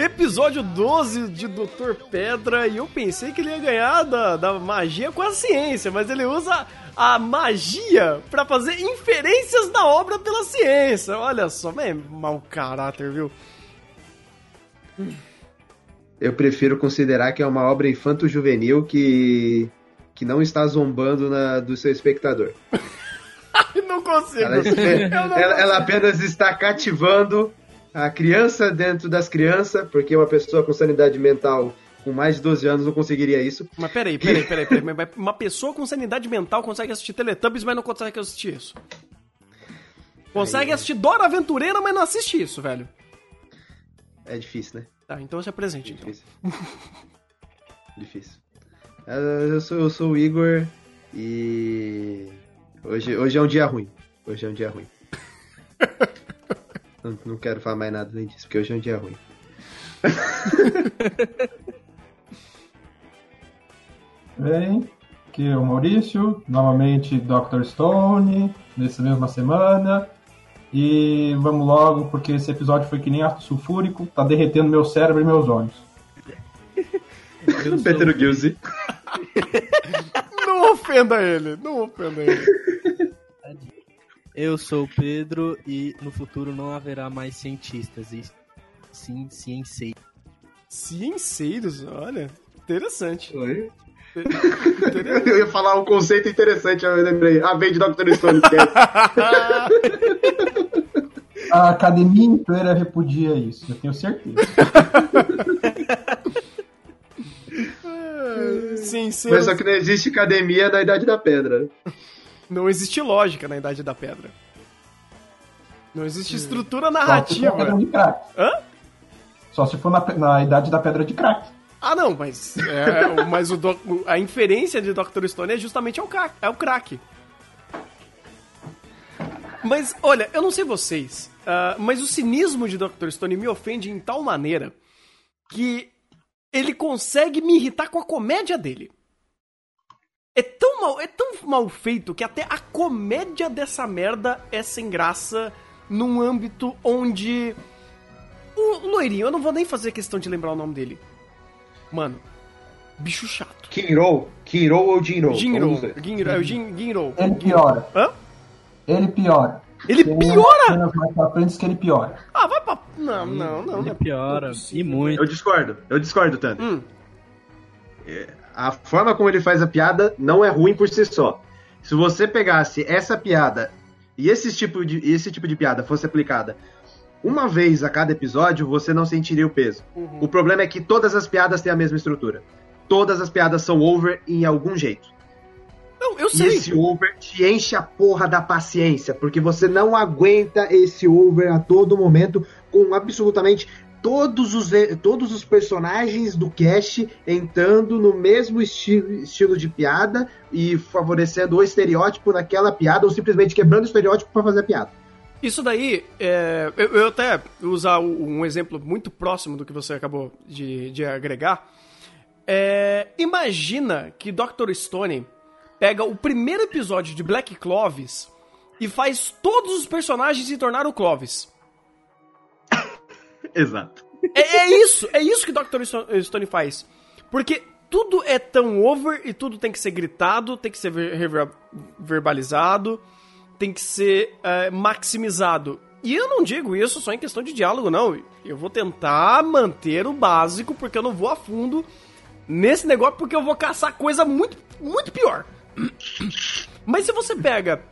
Episódio 12 de Dr. Pedra, e eu pensei que ele ia ganhar da, da magia com a ciência, mas ele usa a magia para fazer inferências da obra pela ciência. Olha só, é mau caráter, viu? Eu prefiro considerar que é uma obra infanto-juvenil que, que não está zombando na, do seu espectador. não consigo. Ela, não ela, ela apenas está cativando a criança dentro das crianças, porque uma pessoa com sanidade mental com mais de 12 anos não conseguiria isso. Mas peraí, peraí, peraí, peraí. Uma pessoa com sanidade mental consegue assistir Teletubbies, mas não consegue assistir isso. Consegue assistir Dora Aventureira, mas não assiste isso, velho. É difícil, né? Tá, então se apresente, é então. difícil. difícil. Eu sou, eu sou o Igor e. Hoje, hoje é um dia ruim. Hoje é um dia ruim. não, não quero falar mais nada além disso, porque hoje é um dia ruim. Bem, aqui é o Maurício, novamente Dr. Stone, nessa mesma semana. E vamos logo, porque esse episódio foi que nem ácido sulfúrico, tá derretendo meu cérebro e meus olhos. Peter Gilze. não ofenda ele, não ofenda ele. Eu sou o Pedro e no futuro não haverá mais cientistas, e sim cienceiros. Cienceiros? Olha, interessante. Oi? Eu ia falar um conceito interessante, eu lembrei. Ah, vem de Dr. Stone. A academia inteira repudia isso, eu tenho certeza. Sim, sim. Mas só que não existe academia na Idade da Pedra. Não existe lógica na Idade da Pedra. Não existe estrutura narrativa. Só se for, Hã? Só se for na, na Idade da Pedra de Crack. Ah, não, mas, é, mas o doc, a inferência de Dr. Stone é justamente é o, crack, é o crack. Mas, olha, eu não sei vocês, uh, mas o cinismo de Dr. Stone me ofende em tal maneira que ele consegue me irritar com a comédia dele. É tão mal, é tão mal feito que até a comédia dessa merda é sem graça num âmbito onde o loirinho, eu não vou nem fazer questão de lembrar o nome dele. Mano, bicho chato. Kinro? Kinro ou Jinro? Jinro. Jinro, é o Jin, Jinro. Ele piora. Hã? Ele piora. Ele Tem piora? mais pra frente que ele piora. Ah, vai pra... Não, não, não. Ele não é piora, e muito. Eu discordo, eu discordo, tanto. Hum, A forma como ele faz a piada não é ruim por si só. Se você pegasse essa piada e esse tipo de, esse tipo de piada fosse aplicada uma vez a cada episódio, você não sentiria o peso. Uhum. O problema é que todas as piadas têm a mesma estrutura. Todas as piadas são over em algum jeito. não, eu E sei. esse over te enche a porra da paciência, porque você não aguenta esse over a todo momento com absolutamente todos os, todos os personagens do cast entrando no mesmo estilo, estilo de piada e favorecendo o estereótipo daquela piada ou simplesmente quebrando o estereótipo para fazer a piada. Isso daí, é, eu, eu até usar um exemplo muito próximo do que você acabou de, de agregar. É, imagina que Dr. Stone pega o primeiro episódio de Black Clovis e faz todos os personagens se tornar o Clovis. Exato. É, é isso, é isso que Dr. Sto- Stone faz. Porque tudo é tão over e tudo tem que ser gritado, tem que ser verbalizado, tem que ser é, maximizado. E eu não digo isso só em questão de diálogo, não. Eu vou tentar manter o básico, porque eu não vou a fundo nesse negócio, porque eu vou caçar coisa muito, muito pior. Mas se você pega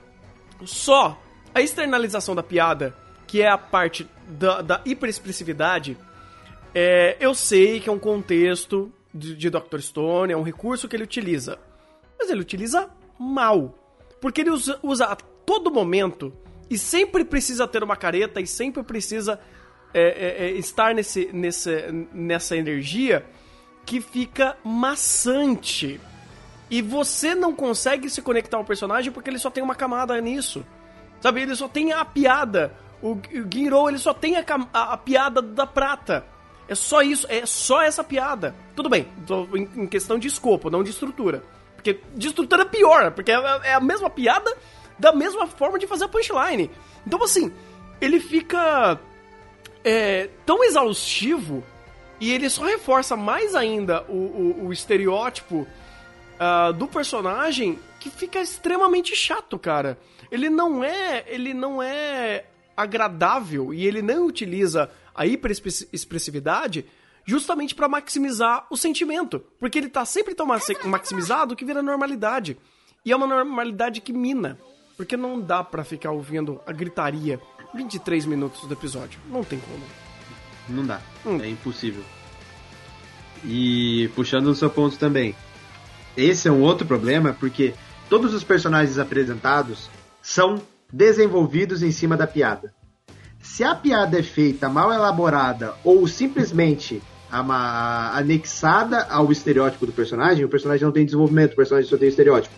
só a externalização da piada, que é a parte da, da hiperexpressividade, é, eu sei que é um contexto de, de Dr. Stone, é um recurso que ele utiliza. Mas ele utiliza mal. Porque ele usa, usa a todo momento e sempre precisa ter uma careta e sempre precisa é, é, é, estar nesse, nesse, nessa energia que fica maçante. E você não consegue se conectar ao personagem porque ele só tem uma camada nisso. Sabe, ele só tem a piada. O, o Ginro, ele só tem a, a- a piada da prata. É só isso, é só essa piada. Tudo bem, em, em questão de escopo, não de estrutura. Porque de estrutura é pior, porque é, é a mesma piada da mesma forma de fazer a punchline. Então, assim, ele fica é, tão exaustivo e ele só reforça mais ainda o, o- o estereótipo ah, do personagem que fica extremamente chato, cara. Ele não é, ele não é agradável e ele não utiliza a hiperexpressividade justamente pra maximizar o sentimento, porque ele tá sempre tão ma- maximizado que vira normalidade. E é uma normalidade que mina, porque não dá pra ficar ouvindo a gritaria 23 minutos do episódio. Não tem como. Não dá. Hum. É impossível. E puxando o seu ponto também. Esse é um outro problema, porque todos os personagens apresentados são desenvolvidos em cima da piada. Se a piada é feita mal elaborada ou simplesmente anexada ao estereótipo do personagem, o personagem não tem desenvolvimento, o personagem só tem estereótipo.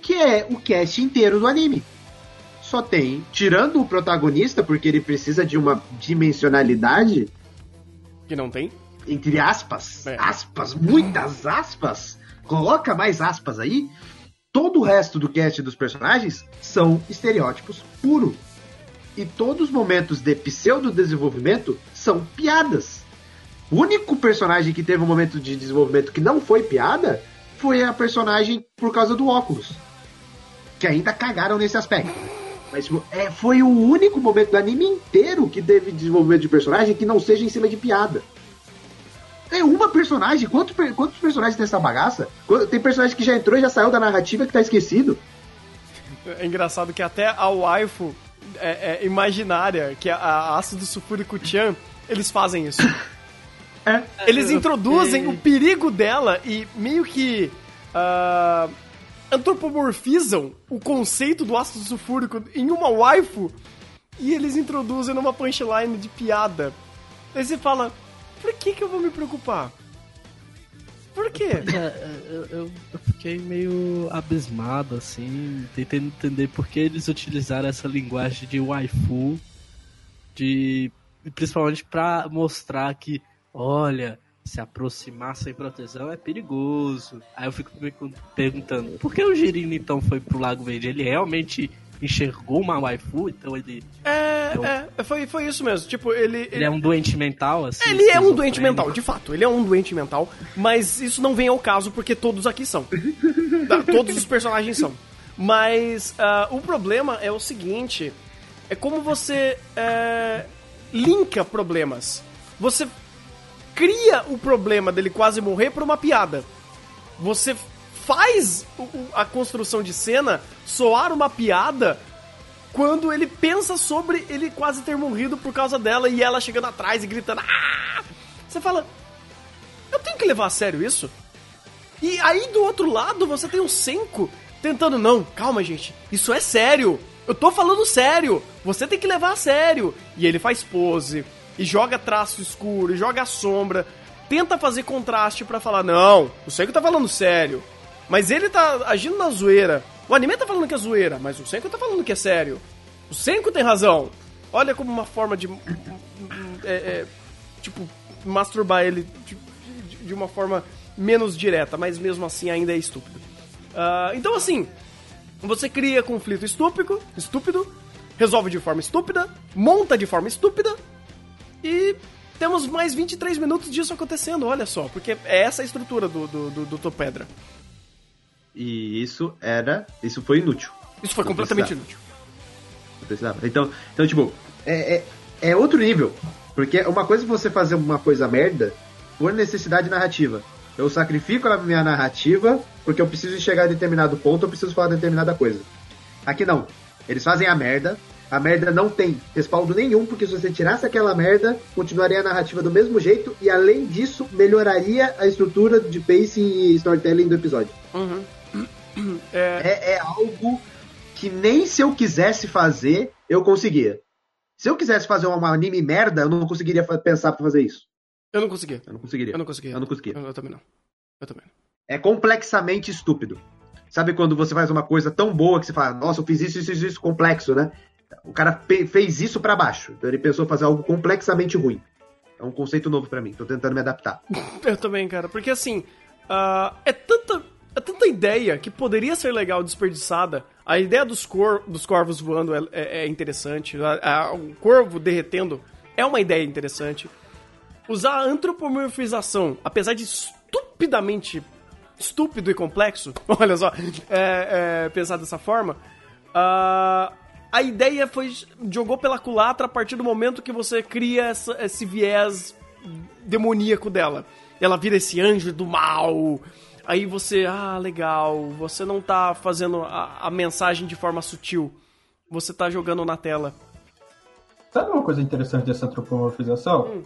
Que é o cast inteiro do anime. Só tem, tirando o protagonista, porque ele precisa de uma dimensionalidade, Que não tem? entre aspas, É. aspas, muitas aspas, coloca mais aspas aí, todo o resto do cast dos personagens são estereótipos puro. E todos os momentos de pseudo-desenvolvimento são piadas. O único personagem que teve um momento de desenvolvimento que não foi piada foi a personagem por causa do óculos. Que ainda cagaram nesse aspecto. Mas tipo, é, foi o único momento do anime inteiro que teve desenvolvimento de personagem que não seja em cima de piada. É uma personagem. Quantos, per- quantos personagens tem essa bagaça? Tem personagem que já entrou e já saiu da narrativa que tá esquecido. É engraçado que até a waifu é, é, imaginária, que é a ácido sulfúrico Chan, eles fazem isso. É. Eles introduzem o perigo dela e meio que ah, antropomorfizam o conceito do ácido sulfúrico em uma waifu e eles introduzem numa punchline de piada. Aí você fala, por que que eu vou me preocupar? Por quê? É, eu, eu- eu fiquei meio abismado, assim, tentando entender por que eles utilizaram essa linguagem de waifu, de principalmente pra mostrar que, olha, se aproximar sem proteção é perigoso. Aí eu fico me perguntando, por que o Girino então foi pro Lago Verde? Ele realmente enxergou uma waifu, então ele, É, Eu- é, foi, foi isso mesmo. Tipo, ele, ele é um doente mental, assim? Ele é um doente mental, de fato, ele é um doente mental, mas isso não vem ao caso porque todos aqui são. Tá, todos os personagens são. Mas ah, o problema é o seguinte: é como você é, linka problemas. Você cria o problema dele quase morrer por uma piada. Você faz a construção de cena soar uma piada quando ele pensa sobre ele quase ter morrido por causa dela e ela chegando atrás e gritando. "Ah!" Você fala, eu tenho que levar a sério isso? E aí do outro lado você tem o Senko tentando, não, calma gente, isso é sério. Eu tô falando sério, você tem que levar a sério. E ele faz pose, e joga traço escuro, e joga sombra, tenta fazer contraste pra falar, não, o Senko tá falando sério. Mas ele tá agindo na zoeira. O anime tá falando que é zoeira, mas o Senko tá falando que é sério. O Senko tem razão. Olha como uma forma de. é, é, tipo, masturbar ele de, de- de uma forma menos direta, mas mesmo assim ainda é estúpido. Ah, então, assim, você cria conflito estúpido, estúpido, resolve de forma estúpida, monta de forma estúpida e temos mais 23 minutos disso acontecendo, olha só, porque é essa a estrutura do, do, do, do Topedra. E isso era. Isso foi inútil. Isso foi completamente inútil. Então, então tipo, é, é, é outro nível. Porque uma coisa é você fazer uma coisa merda por necessidade narrativa. Eu sacrifico a minha narrativa porque eu preciso chegar a determinado ponto, eu preciso falar determinada coisa. Aqui não. Eles fazem a merda. A merda não tem respaldo nenhum, porque se você tirasse aquela merda, continuaria a narrativa do mesmo jeito e além disso, melhoraria a estrutura de pacing e storytelling do episódio. É, é algo que nem se eu quisesse fazer, eu conseguia. Se eu quisesse fazer uma anime merda, eu não conseguiria pensar pra fazer isso. Eu não conseguia. Eu não conseguiria. Eu não conseguia. Eu não conseguia. Eu, eu também não. Eu também não. É complexamente estúpido. Sabe quando você faz uma coisa tão boa que você fala, nossa, eu fiz isso, isso, isso, isso complexo, né? O cara fez isso pra baixo. Então ele pensou fazer algo complexamente ruim. É um conceito novo pra mim. Tô tentando me adaptar. Eu também, cara. Porque assim, ah, é, tanta, é tanta ideia que poderia ser legal desperdiçada. A ideia dos, cor, dos corvos voando é, é- é interessante. A- a- o corvo derretendo é uma ideia interessante. Usar a antropomorfização, apesar de estupidamente estúpido e complexo, olha só, é, é, pensar dessa forma, ah, a ideia foi jogou pela culatra a partir do momento que você cria essa- esse viés demoníaco dela. Ela vira esse anjo do mal. Aí você, ah, legal, você não tá fazendo a, a mensagem de forma sutil. Você tá jogando na tela. Sabe uma coisa interessante dessa antropomorfização?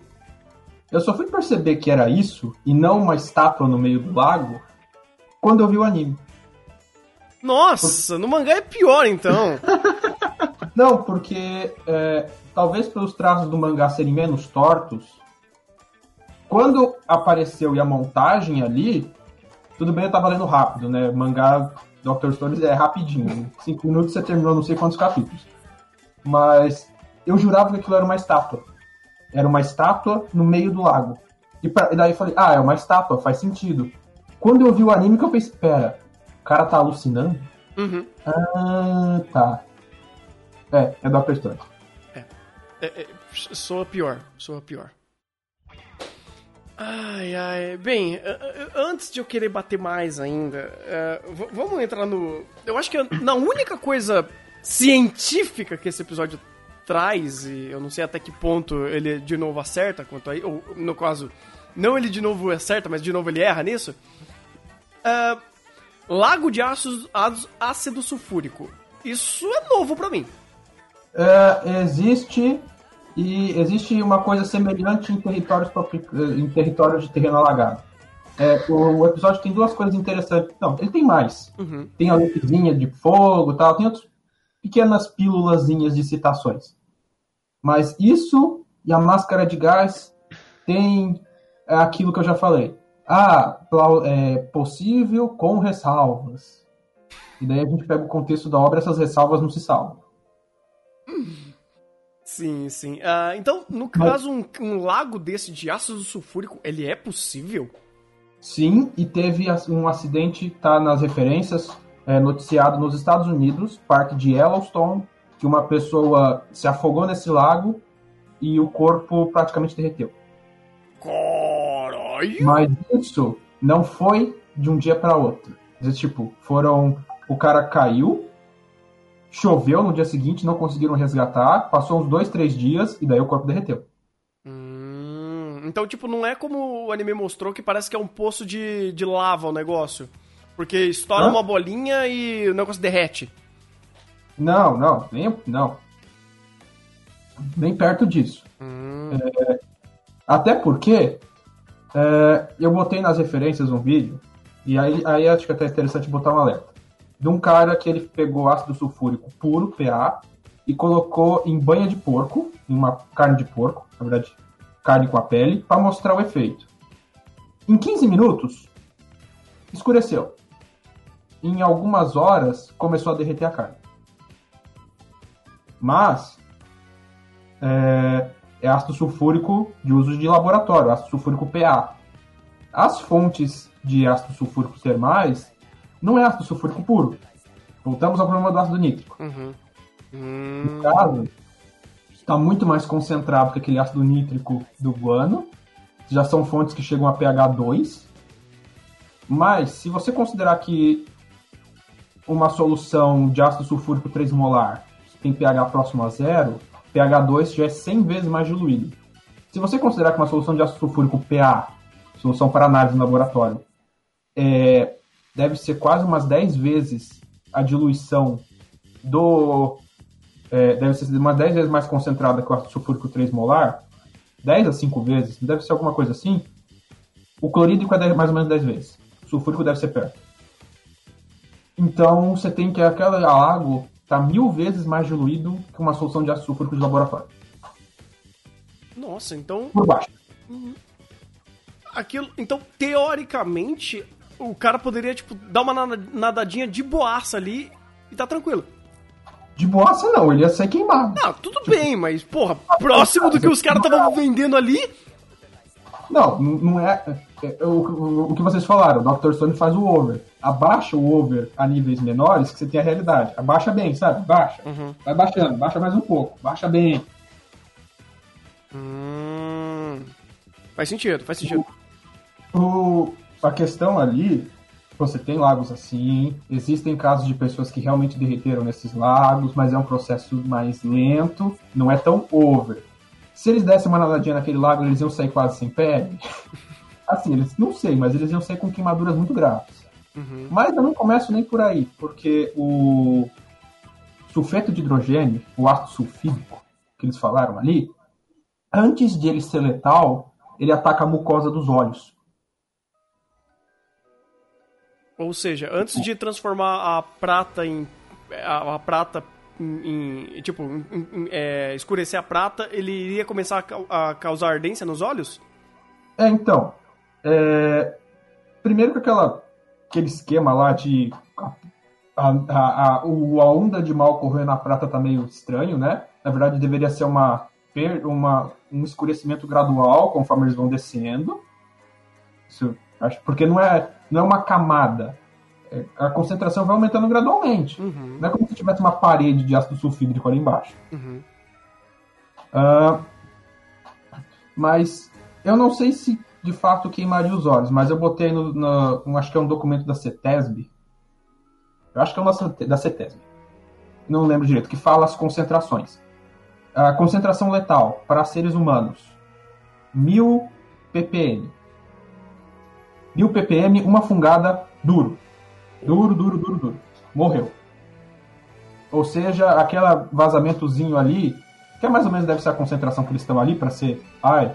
Eu só fui perceber que era isso, e não uma estátua no meio do lago, quando eu vi o anime. Nossa, no mangá é pior então. Não, porque é, talvez pelos traços do mangá serem menos tortos, quando apareceu e a montagem ali, tudo bem, eu tava lendo rápido, né? Mangá Dr. Stories é rapidinho. Em cinco minutos você terminou não sei quantos capítulos. Mas eu jurava que aquilo era uma estátua. Era uma estátua no meio do lago. E, pra- e daí eu falei, ah, é uma estátua, faz sentido. Quando eu vi o anime que eu pensei, pera, o cara tá alucinando? Uhum. Ah, tá. É, é Dr. Stone. É, é, soa pior, soa pior. Ai, ai. Bem, antes de eu querer bater mais ainda, v- vamos entrar no. Eu acho que na única coisa científica que esse episódio traz, e eu não sei até que ponto ele de novo acerta quanto aí, ou no caso, não ele de novo acerta, mas de novo ele erra nisso. Ah, lago de ácido, ácido sulfúrico. Isso é novo pra mim. É, existe e existe uma coisa semelhante em territórios tropi- em territórios de terreno alagado. É, o, o episódio tem duas coisas interessantes. Não, ele tem mais. Uhum. Tem a luzinha de fogo, tal. Tem outras pequenas pílulazinhas de citações. Mas isso e a máscara de gás tem é, aquilo que eu já falei. Ah, é possível com ressalvas. E daí a gente pega o contexto da obra, essas ressalvas não se salvam. Sim, sim. Ah, então, no caso, um, um lago desse de ácido sulfúrico, ele é possível? Sim, e teve um acidente, tá nas referências, é, noticiado nos Estados Unidos, parque de Yellowstone, que uma pessoa se afogou nesse lago e o corpo praticamente derreteu. Caralho! Mas isso não foi de um dia para outro. Tipo, foram. O cara caiu, choveu no dia seguinte, não conseguiram resgatar, passou uns dois, três dias e daí o corpo derreteu. Hum, então, tipo, não é como o anime mostrou que parece que é um poço de, de lava o negócio. Porque estoura Hã? uma bolinha e o negócio derrete. Não, não, nem, não. Nem perto disso. Hum, Até porque é, eu botei nas referências um vídeo, e aí, aí acho que é até interessante botar um alerta. De um cara que ele pegou ácido sulfúrico puro, PA, e colocou em banha de porco, em uma carne de porco, na verdade, carne com a pele, para mostrar o efeito. Em 15 minutos, escureceu. Em algumas horas, começou a derreter a carne. Mas, é, é ácido sulfúrico de uso de laboratório, ácido sulfúrico PA. As fontes de ácido sulfúrico termais não é ácido sulfúrico puro. Voltamos ao problema do ácido nítrico. uhum. Hum, No caso, está muito mais concentrado que aquele ácido nítrico do guano. Já são fontes que chegam a pH 2. Mas, se você considerar que uma solução de ácido sulfúrico 3 molar tem pH próximo a zero, pH 2 já é 100 vezes mais diluído. Se você considerar que uma solução de ácido sulfúrico PA, solução para análise no laboratório, é, deve ser quase umas 10 vezes a diluição do. é, deve ser umas 10 vezes mais concentrada que o ácido sulfúrico 3 molar, 10 a 5 vezes, deve ser alguma coisa assim. O clorídrico é 10 mais ou menos 10 vezes. O sulfúrico deve ser perto. Então você tem que aquele lago está mil vezes mais diluído que uma solução de ácido sulfúrico de laboratório. nossa, então. Por baixo. aquilo. Então, teoricamente, o cara poderia, tipo, dar uma nada- nadadinha de boaça ali e tá tranquilo. De boaça não, ele ia sair queimado. Ah, tudo bem, mas, porra, próximo do que os caras estavam vendendo ali. Não, não é. é- é o, o- que vocês falaram, o Dr. Stone faz o over. Abaixa o over a níveis menores que você tem a realidade. Abaixa bem, sabe? Baixa. Vai baixando, baixa mais um pouco. Baixa bem. Hum. Faz sentido, faz sentido. O, a questão ali, você tem lagos assim, existem casos de pessoas que realmente derreteram nesses lagos, mas é um processo mais lento, não é tão over. Se eles dessem uma nadadinha naquele lago, eles iam sair quase sem pele. Assim, eles não sei, mas eles iam sair com queimaduras muito graves. Mas eu não começo nem por aí, porque o sulfeto de hidrogênio, o ácido sulfídrico que eles falaram ali, antes de ele ser letal, ele ataca a mucosa dos olhos. Ou seja, antes de transformar a prata em. a, a prata em. em- tipo, em- é, escurecer a prata, ele iria começar a, a causar ardência nos olhos? É, então. é, primeiro que aquela, aquele esquema lá de. A, a, a, a onda de mal correndo na prata tá meio estranho, né? Na verdade, deveria ser uma, uma, um escurecimento gradual conforme eles vão descendo. Isso, acho, porque não é, não é uma camada. É, a concentração vai aumentando gradualmente. Uhum. Não é como se tivesse uma parede de ácido sulfídrico ali embaixo. Uhum. Ah, mas eu não sei se de fato queimaria os olhos, mas eu botei no, no- um- acho que é um documento da CETESB. Eu acho que é um da CET- da CETESB. Não lembro direito, que fala as concentrações. A concentração letal para seres humanos: 1000 ppm. 1000 ppm, uma fungada duro. Duro, duro, duro, duro. Morreu. Ou seja, aquele vazamentozinho ali, que é mais ou menos deve ser a concentração que eles estão ali para ser, ai,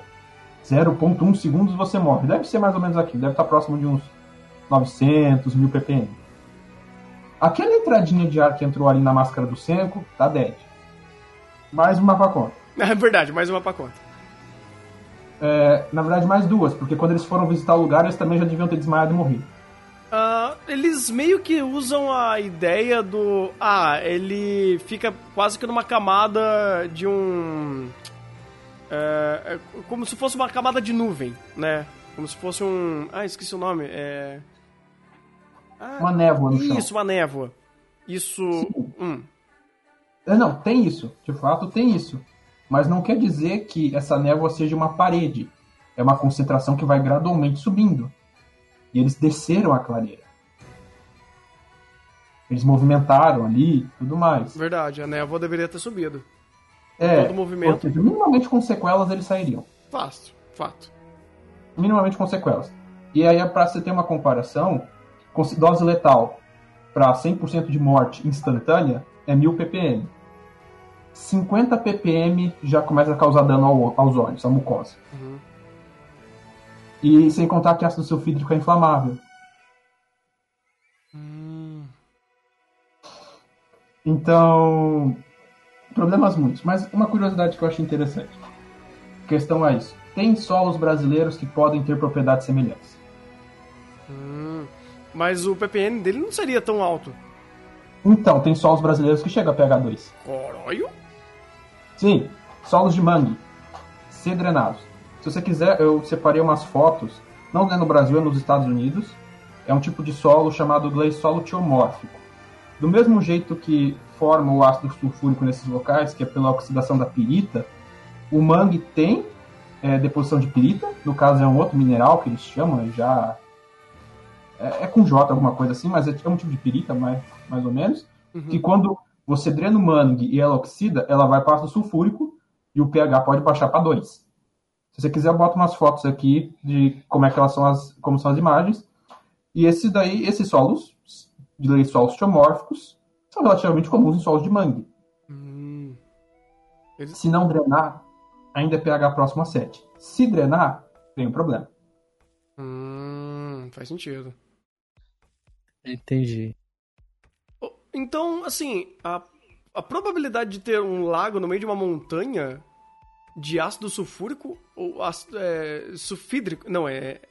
0.1 segundos você morre. Deve ser mais ou menos aqui, deve estar próximo de uns 900, 1000 ppm. Aquela entradinha de ar que entrou ali na máscara do Senko, tá dead. Mais uma pra conta. É verdade, mais uma pra conta. É, na verdade, mais duas, porque quando eles foram visitar o lugar, eles também já deviam ter desmaiado e morrido. Ah, eles meio que usam a ideia do. Ah, ele fica quase que numa camada de um. É, é como se fosse uma camada de nuvem, né? Como se fosse um. Ah, esqueci o nome. É. Ah, Uma névoa no chão. Isso, uma névoa. Isso. Hum. É, não, tem isso. De fato, tem isso. Mas não quer dizer que essa névoa seja uma parede. É uma concentração que vai gradualmente subindo. E eles desceram a clareira. Eles movimentaram ali tudo mais. Verdade, a névoa deveria ter subido. É, todo movimento. seja, minimamente com sequelas eles sairiam. Fácil, fato. Minimamente com sequelas. E aí, para você ter uma comparação, com dose letal para 100% de morte instantânea é 1000 ppm. 50 ppm já começa a causar dano ao- aos olhos, à mucosa. Uhum. E sem contar que ácido sulfídrico é inflamável. Hum. Então, problemas muitos. Mas uma curiosidade que eu acho interessante. Questão é isso. Tem solos brasileiros que podem ter propriedades semelhantes. Hum. Mas o PPN dele não seria tão alto. Então, tem solos brasileiros que chegam a pH 2. Sim, solos de mangue, ser drenados. Se você quiser, eu separei umas fotos, não é no Brasil, é nos Estados Unidos. É um tipo de solo chamado gleissolo teomórfico. Do mesmo jeito que forma o ácido sulfúrico nesses locais, que é pela oxidação da pirita, o mangue tem é, deposição de pirita, no caso é um outro mineral que eles chamam, é já é, é com J alguma coisa assim, mas é, é um tipo de pirita, mais, mais ou menos, que quando você drena o mangue e ela oxida, ela vai para o ácido sulfúrico e o pH pode baixar para 2. Se você quiser, eu boto umas fotos aqui de como é que elas são as, como são as imagens. E esse daí, esses solos, de lei solos geomórficos, são relativamente comuns em solos de mangue. Hum. Eles- Se não drenar, ainda é pH próximo a 7. Se drenar, tem um problema. Hum, faz sentido. Entendi. Então, assim, a, a probabilidade de ter um lago no meio de uma montanha de ácido sulfúrico ou ácido é, sulfídrico. Não, é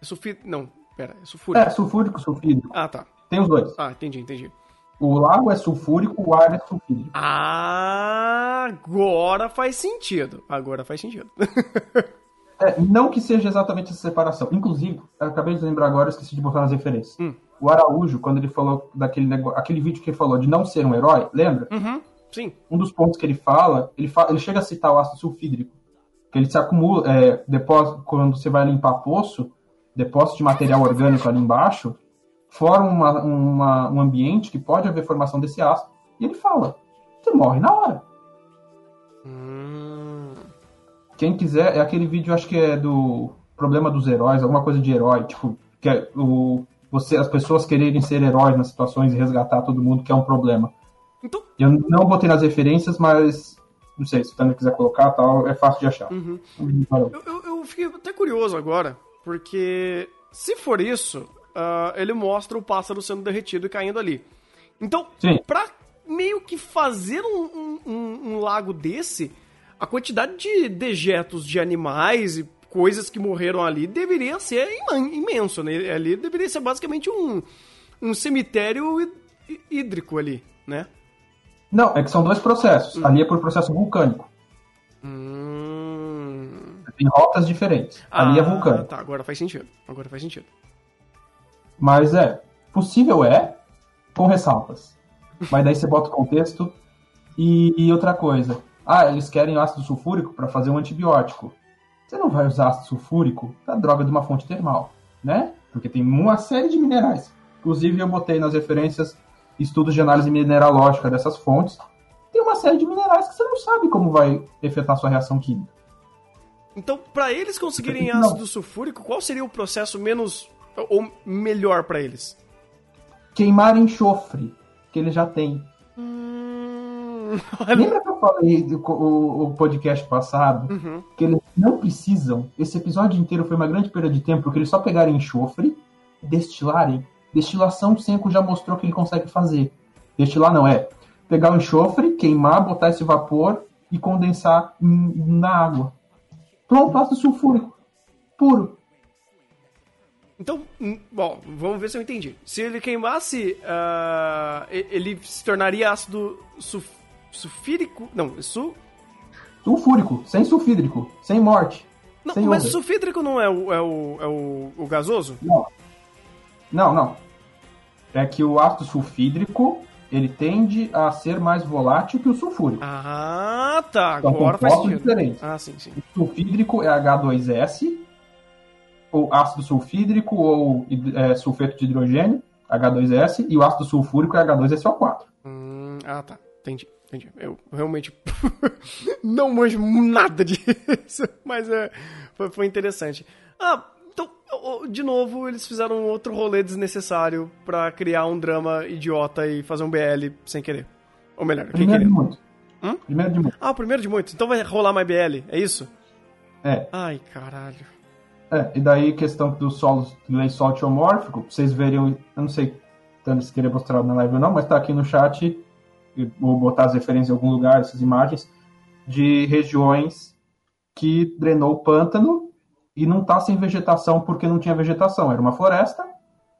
É. Não, pera, é sulfúrico. É, sulfúrico, sulfídrico. Ah, tá. Tem os dois. Ah, entendi, entendi. O lago é sulfúrico, o ar é sulfídrico. Ah, agora faz sentido. Agora faz sentido. É, não que seja exatamente essa separação. Inclusive, acabei de lembrar agora, esqueci de botar nas referências. Hum. O Araújo, quando ele falou daquele negócio, aquele vídeo que ele falou de não ser um herói, lembra? uhum, sim. Um dos pontos que ele fala, ele, fala, ele chega a citar o ácido sulfídrico, que ele se acumula, é, depósito, quando você vai limpar poço, depósito de material orgânico ali embaixo, forma uma, uma- um ambiente que pode haver formação desse ácido. E ele fala, você morre na hora. Hum, Quem quiser, é aquele vídeo, acho que é do problema dos heróis, alguma coisa de herói, tipo, que é o, você, as pessoas quererem ser heróis nas situações e resgatar todo mundo, que é um problema. Então, Eu não botei nas referências, mas não sei, se o Tânia quiser colocar tal, é fácil de achar. uhum. Eu, eu, eu fiquei até curioso agora, porque se for isso, ah, ele mostra o pássaro sendo derretido e caindo ali. Então, Sim. pra meio que fazer um, um- um- um lago desse, a quantidade de dejetos de animais e coisas que morreram ali deveria ser imenso, né? Ali deveria ser basicamente um, um cemitério hí- hí- hídrico ali, né? Não, é que são dois processos. Ali é por processo vulcânico. Hum... Tem rotas diferentes. Ali é vulcânico. Tá, agora faz sentido. Agora faz sentido. Mas é, possível é, com ressalvas. Mas daí você bota o contexto. E, e outra coisa. Ah, eles querem ácido sulfúrico para fazer um antibiótico. Você não vai usar ácido sulfúrico da droga de uma fonte termal, né? Porque tem uma série de minerais. Inclusive, eu botei nas referências estudos de análise mineralógica dessas fontes. Tem uma série de minerais que você não sabe como vai efetuar sua reação química. Então, pra eles conseguirem Não. ácido sulfúrico, qual seria o processo menos ou melhor pra eles? Queimar enxofre, que ele já tem. Hum, Lembra que eu falei do o, o podcast passado Uhum. que eles não precisam? Esse episódio inteiro foi uma grande perda de tempo porque eles só pegarem enxofre, destilarem. Destilação o Senko já mostrou que ele consegue fazer. Destilar não é pegar o enxofre, queimar, botar esse vapor e condensar em- na água. Pronto, ácido sulfúrico puro. Então, hum, bom, vamos ver se eu entendi. Se ele queimasse, e- ele se tornaria ácido sulf sulfírico? Não, su... Sulfúrico, sem sulfídrico, sem morte. Não, sem mas sulfídrico não é o, é o, é o, o gasoso? Não. Não, não. É que o ácido sulfídrico ele tende a ser mais volátil que o sulfúrico. Ah, tá. São Agora faz sentido. diferentes. Ah, sim, sim. O sulfídrico é H2S, ou ácido sulfídrico, ou é, sulfeto de hidrogênio, H2S, e o ácido sulfúrico é H2SO4. Hum, ah, tá. Entendi, entendi. Eu realmente não manjo nada disso, mas é, foi, foi interessante. Ah, então, de novo, eles fizeram outro rolê desnecessário pra criar um drama idiota e fazer um BL sem querer. Ou melhor, quem Primeiro de queria. muito. Hum? Primeiro de muito. Ah, o primeiro de muitos. Então vai rolar mais BL, é isso? É, Ai, caralho. é, e daí questão do lençol geomórfico, pra vocês verem, eu não sei se queria mostrar na live ou não, mas tá aqui no chat, vou botar as referências em algum lugar, essas imagens, de regiões que drenou o pântano e não tá sem vegetação porque não tinha vegetação, era uma floresta,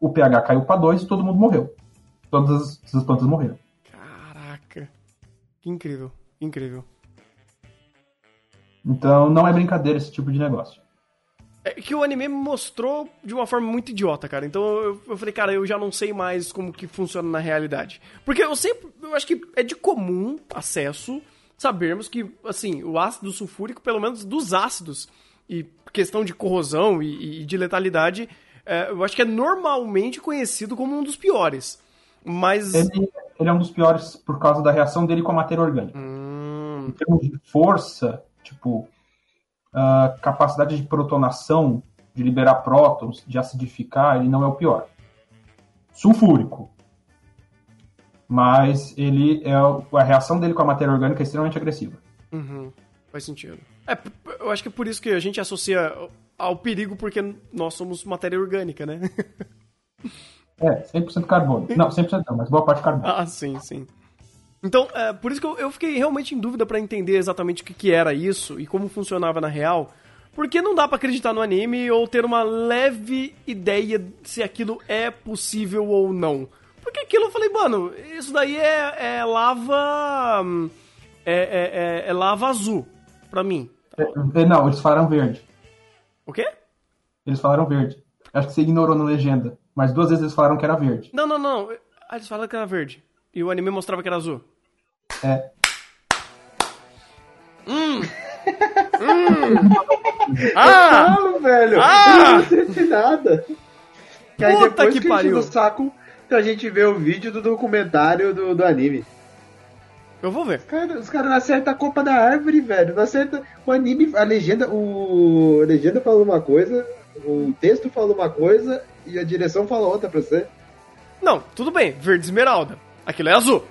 o pH caiu para 2 e todo mundo morreu. Todas as- essas plantas morreram. Caraca. Que incrível, incrível. Então não é brincadeira esse tipo de negócio. É que o anime me mostrou de uma forma muito idiota, cara. Então eu, eu falei, cara, eu já não sei mais como que funciona na realidade. Porque eu sempre, eu acho que é de comum acesso sabermos que, assim, o ácido sulfúrico, pelo menos dos ácidos, e questão de corrosão e, e de letalidade, é, eu acho que é normalmente conhecido como um dos piores. Mas. Ele, ele é um dos piores por causa da reação dele com a matéria orgânica. Hum, em termos de força, tipo, capacidade de protonação, de liberar prótons, de acidificar, ele não é o pior. Sulfúrico. Mas ele é a reação dele com a matéria orgânica é extremamente agressiva. uhum, faz sentido. É, eu acho que é por isso que a gente associa ao perigo, porque nós somos matéria orgânica, né? É, 100% carbono. Não, 100% não, mas boa parte carbono. Ah, sim, sim. Então, é, por isso que eu, eu fiquei realmente em dúvida pra entender exatamente o que, que era isso e como funcionava na real, Porque não dá pra acreditar no anime ou ter uma leve ideia se aquilo é possível ou não. Porque aquilo eu falei, mano, isso daí é, é lava. hum, É, é, é- é lava azul, pra mim. É, não, eles falaram verde. O quê? Eles falaram verde. Acho que você ignorou na legenda. Mas duas vezes eles falaram que era verde. Não, não, não. Ah, eles falaram que era verde. E o anime mostrava que era azul. É. Ah! Falo, velho. Ah! Eu não entendi nada. Que aí Puta depois que que, pariu. do saco pra gente ver o vídeo do documentário do, do anime. Eu vou ver. Cara, os caras não acertam a copa da árvore, velho. Não acerta o anime, a legenda, o a legenda fala uma coisa, o texto fala uma coisa e a direção fala outra pra você. Não, tudo bem. Verde esmeralda. Aquilo é azul.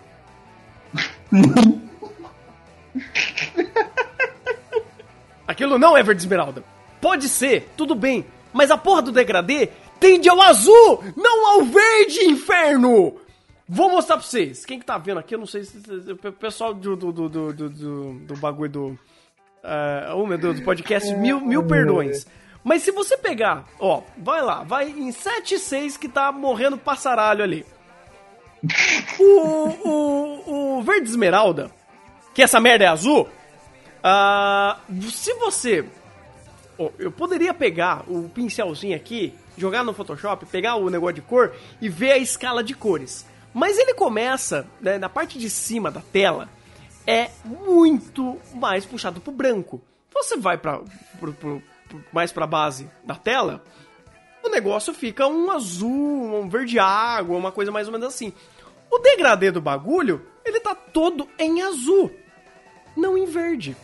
Aquilo não é verde esmeralda. Pode ser, tudo bem. Mas a porra do degradê tende ao azul, não ao verde, inferno! Vou mostrar pra vocês. Quem que tá vendo aqui, eu não sei se... O pessoal do, do, do, do, do, do- bagulho do... ah, oh, meu Deus, do podcast, mil, mil perdões. Mas se você pegar, ó, vai lá, vai em 7.6 que tá morrendo passaralho ali. O, o, o verde esmeralda, que essa merda é azul, ah, se você. ó, eu poderia pegar o pincelzinho aqui, jogar no Photoshop, pegar o negócio de cor e ver a escala de cores. Mas ele começa, né, na parte de cima da tela, é muito mais puxado pro branco. Você vai para mais pra base da tela, o negócio fica um azul, um verde água, uma coisa mais ou menos assim. O degradê do bagulho, ele tá todo em azul, não em verde.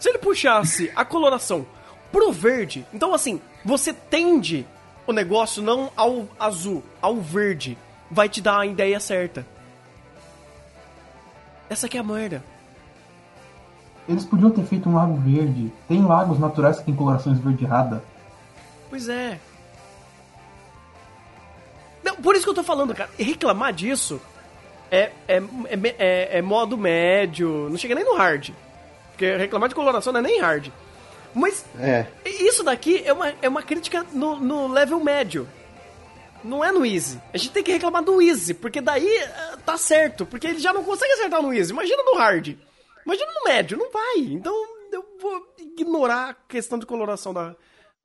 Se ele puxasse a coloração pro verde, então assim, você tende o negócio não ao azul, ao verde, vai te dar a ideia certa. Essa aqui é a merda. Eles podiam ter feito um lago verde. Tem lagos naturais que têm coloração esverdeada. Pois é. Não, por isso que eu tô falando, cara. Reclamar disso é, é, é, é- é modo médio. Não chega nem no hard. Porque reclamar de coloração não é nem hard. Mas É. isso daqui é uma, é uma crítica no, no level médio. Não é no easy. A gente tem que reclamar do easy, porque daí eh, tá certo. Porque ele já não consegue acertar no easy. Imagina no hard. Imagina no médio. Não vai. Então eu vou ignorar a questão de coloração da,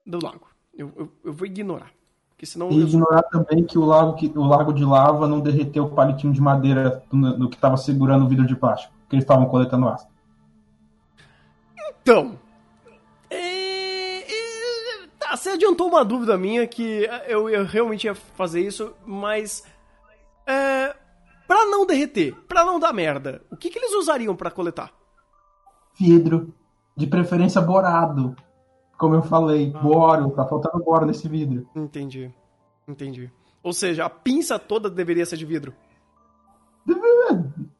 do lago. Eu, eu, eu vou ignorar. Porque senão. E ignorar também que o lago, que o lago de lava não derreteu o palitinho de madeira no, no que estava segurando o vidro de plástico. Que eles estavam coletando ácido. Então. tá, você adiantou uma dúvida minha que eu, eu realmente ia fazer isso, mas. É, pra não derreter, pra não dar merda, o que, que eles usariam pra coletar? Vidro. De preferência borado. Como eu falei, boro. Tá faltando boro nesse vidro. Entendi. Entendi. Ou seja, a pinça toda deveria ser de vidro.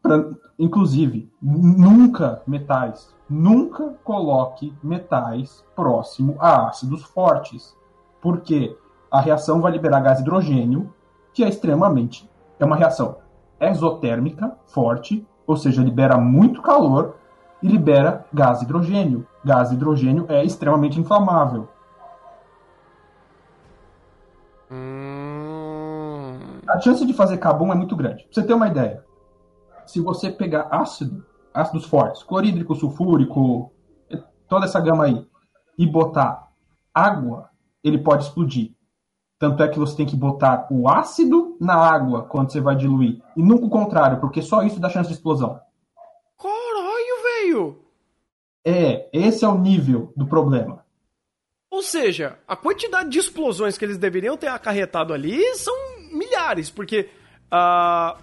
Pra- inclusive, nunca metais. Nunca coloque metais próximo a ácidos fortes. Porque a reação vai liberar gás hidrogênio, que é extremamente. É uma reação exotérmica forte, ou seja, libera muito calor e libera gás hidrogênio. Gás hidrogênio é extremamente inflamável. Hum. A chance de fazer cabum é muito grande. Pra você ter uma ideia, se você pegar ácido, ácidos fortes, clorídrico, sulfúrico, toda essa gama aí, e botar água, ele pode explodir. Tanto é que você tem que botar o ácido na água quando você vai diluir. E nunca o contrário, porque só isso dá chance de explosão. Caralho, velho! É, esse é o nível do problema. Ou seja, a quantidade de explosões que eles deveriam ter acarretado ali são milhares, porque ah,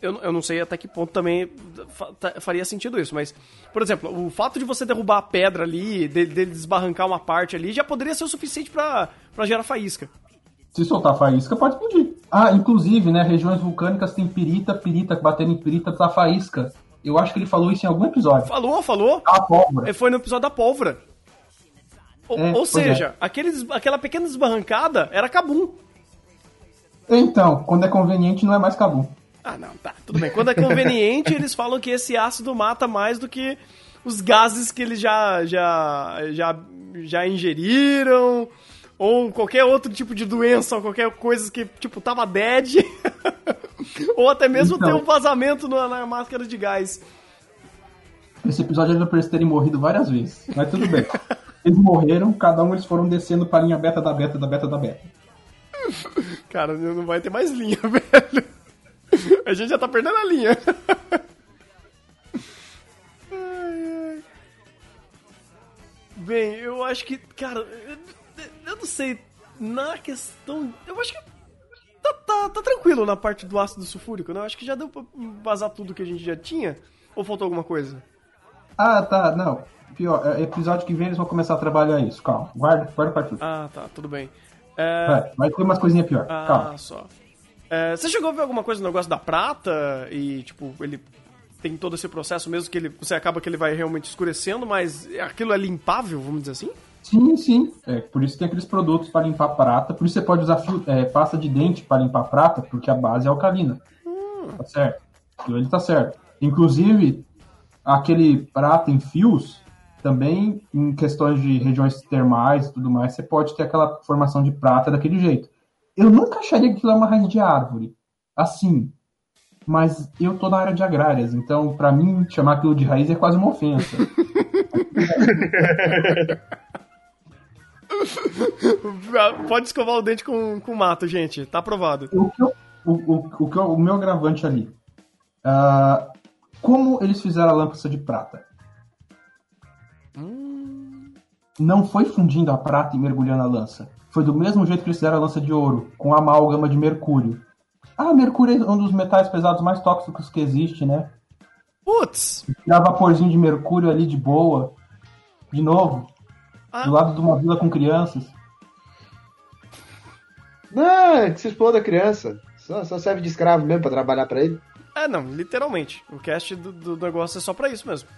eu, eu não sei até que ponto também fa- ta- faria sentido isso, mas, por exemplo, o fato de você derrubar a pedra ali, dele de desbarrancar uma parte ali, já poderia ser o suficiente pra pra gerar faísca. Se soltar faísca, pode explodir. Ah, inclusive, né, regiões vulcânicas tem pirita, pirita batendo em pirita dá faísca. Eu acho que ele falou isso em algum episódio. Falou, falou? A pólvora. É, Foi no episódio da pólvora. Ou, É, ou pois seja, aqueles, aquela pequena desbarrancada era cabum. Então, quando é conveniente, não é mais cabum. Ah, não, tá, tudo bem. Quando é conveniente, eles falam que esse ácido mata mais do que os gases que eles já, já, já, já ingeriram, ou qualquer outro tipo de doença, ou qualquer coisa que, tipo, tava dead, ou até mesmo Então. ter um vazamento na, na máscara de gás. Esse episódio era pra eles terem morrido várias vezes, mas tudo bem. Eles morreram, cada um eles foram descendo pra linha beta da beta da beta da beta. Cara, não vai ter mais linha, velho. A gente já tá perdendo a linha. Bem, eu acho que, cara, eu, não sei, na questão. Eu acho que tá, tá, tá tranquilo na parte do ácido sulfúrico, né? Eu acho que já deu pra vazar tudo que a gente já tinha. Ou faltou alguma coisa? Ah, tá, não. Pior, é, episódio que vem eles vão começar a trabalhar isso. Calma, guarda, guarda pra tudo. Ah, tá, tudo bem. É, Vai, vai ter umas coisinhas pior. Ah, Calma. só. É, você chegou a ver alguma coisa no negócio da prata e, tipo, ele tem todo esse processo mesmo que ele, você acaba que ele vai realmente escurecendo, mas aquilo é limpável, vamos dizer assim? Sim, sim. É, por isso tem aqueles produtos para limpar prata. Por isso você pode usar fio- é, pasta de dente para limpar prata, porque a base é alcalina. Tá certo. Ele tá certo. Inclusive, aquele prata em fios, também em questões de regiões termais e tudo mais, você pode ter aquela formação de prata daquele jeito. Eu nunca acharia que aquilo é uma raiz de árvore. Assim. Mas eu tô na área de agrárias, então pra mim chamar aquilo de raiz é quase uma ofensa. Pode escovar o dente com, com mato, gente. Tá aprovado. o, que eu- o, o, o, que eu- o meu agravante ali. ah, como eles fizeram a lâmpada de prata? Não foi fundindo a prata e mergulhando a lança. Foi do mesmo jeito que eles fizeram a lança de ouro, com amálgama de mercúrio. Ah, mercúrio é um dos metais pesados mais tóxicos que existe, né? Putz! Tirar vaporzinho de mercúrio ali de boa. De novo. Ah. Do lado de uma vila com crianças. Não, é que se exploda a criança. Só, só serve de escravo mesmo pra trabalhar pra ele. É, não, literalmente. O cast do, do negócio é só pra isso mesmo.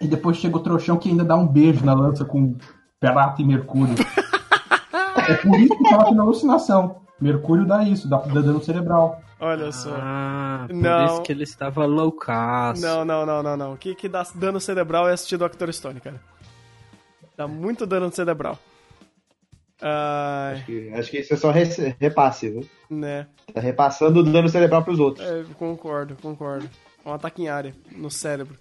E depois chega o trouxão que ainda dá um beijo na lança com prata e mercúrio. é por isso que tava tendo alucinação. Mercúrio dá isso, dá, dá dano cerebral. Olha só. Ah, por Não. isso que ele estava loucaço. Não, não, não, não, não. O que, que dá dano cerebral é assistir Dr. Stone, cara. Dá muito dano cerebral. Ai, Acho que, acho que isso é só re- repasse, viu? né. Tá repassando o dano cerebral pros outros. É, concordo, concordo. É um ataque em área no cérebro.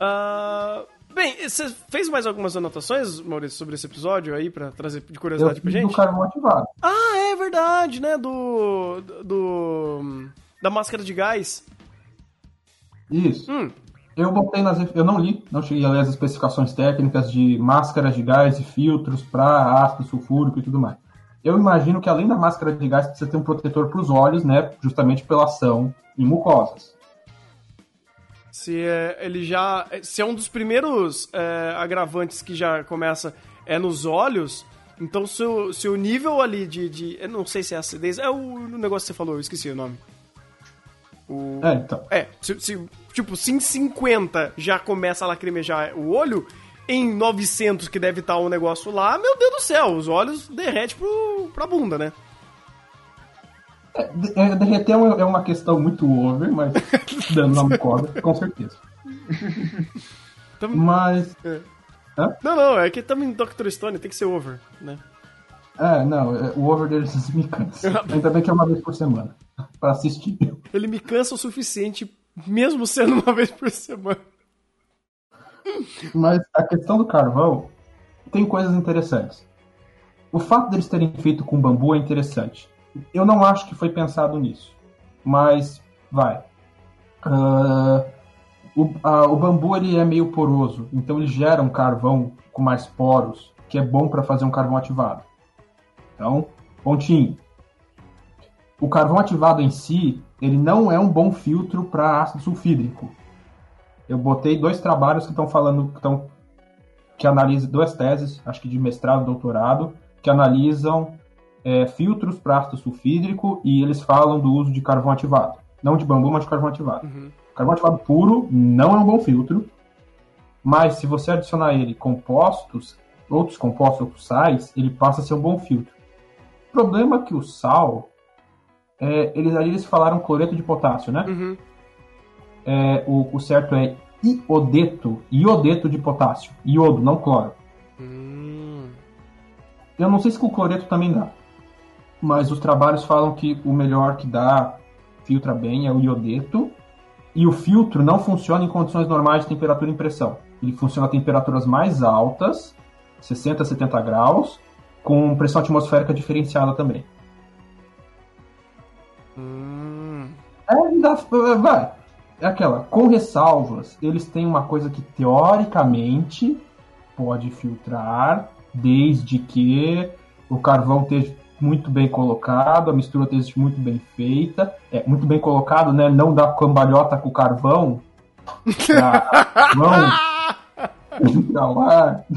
Ah, bem, você fez mais algumas anotações, Maurício, sobre esse episódio aí pra trazer de Eu curiosidade pra fiz do gente? carvão ativado. Ah, é verdade, né? Do. do. da máscara de gás. Isso. Hum, Eu botei nas. Eu não li, não cheguei a ler as especificações técnicas de máscaras de gás e filtros para ácido sulfúrico e tudo mais. Eu imagino que além da máscara de gás precisa ter um protetor para os olhos, né? Justamente pela ação em mucosas. se é, ele já. Se é um dos primeiros é, agravantes que já começa é nos olhos. Então, se o, se o nível ali de, de. Eu não sei se é acidez. É o, negócio que você falou, eu esqueci o nome. O, É, então. É, se, se- tipo, se em 50 já começa a lacrimejar o olho, em 900 que deve estar o negócio lá, meu Deus do céu, os olhos derretem pro, pra bunda, né? De- é, derreter é uma- é uma questão muito over, mas dando na mucosa, com certeza. Mas. Não, não, é que também Dr. Stone tem que ser over, né? É, não, é, o over deles me cansa. Ainda bem que é uma vez por semana. Pra assistir. Ele me cansa o suficiente, mesmo sendo uma vez por semana. Mas a questão do carvão tem coisas interessantes. O fato deles terem feito com bambu é interessante. Eu não acho que foi pensado nisso. Mas vai. Ah, o, ah, o bambu ele é meio poroso, então ele gera um carvão com mais poros, que é bom para fazer um carvão ativado. Então, pontinho. O carvão ativado em si, ele não é um bom filtro para ácido sulfídrico. Eu botei dois trabalhos que estão falando, que estão que analisam duas teses, acho que de mestrado e doutorado, que analisam é, filtros para ácido sulfídrico e eles falam do uso de carvão ativado. Não de bambu, mas de carvão ativado. Uhum. Carvão ativado puro não é um bom filtro, mas se você adicionar ele compostos, outros compostos, outros sais, ele passa a ser um bom filtro. O problema é que o sal, é, eles ali eles falaram cloreto de potássio, né? Uhum. É, o, o certo é iodeto, iodeto de potássio. Iodo, não cloro. Hum. Eu não sei se com cloreto também dá. Mas os trabalhos falam que o melhor que dá, filtra bem, é o iodeto. E o filtro não funciona em condições normais de temperatura e pressão. Ele funciona a temperaturas mais altas, 60, 70 graus, com pressão atmosférica diferenciada também. Hum. É, dá, vai. É aquela, com ressalvas, eles têm uma coisa que teoricamente pode filtrar, desde que o carvão esteja muito bem colocado, a mistura esteja muito bem feita, é muito bem colocado, né? Não dá cambalhota com o carvão. Não, pra lá.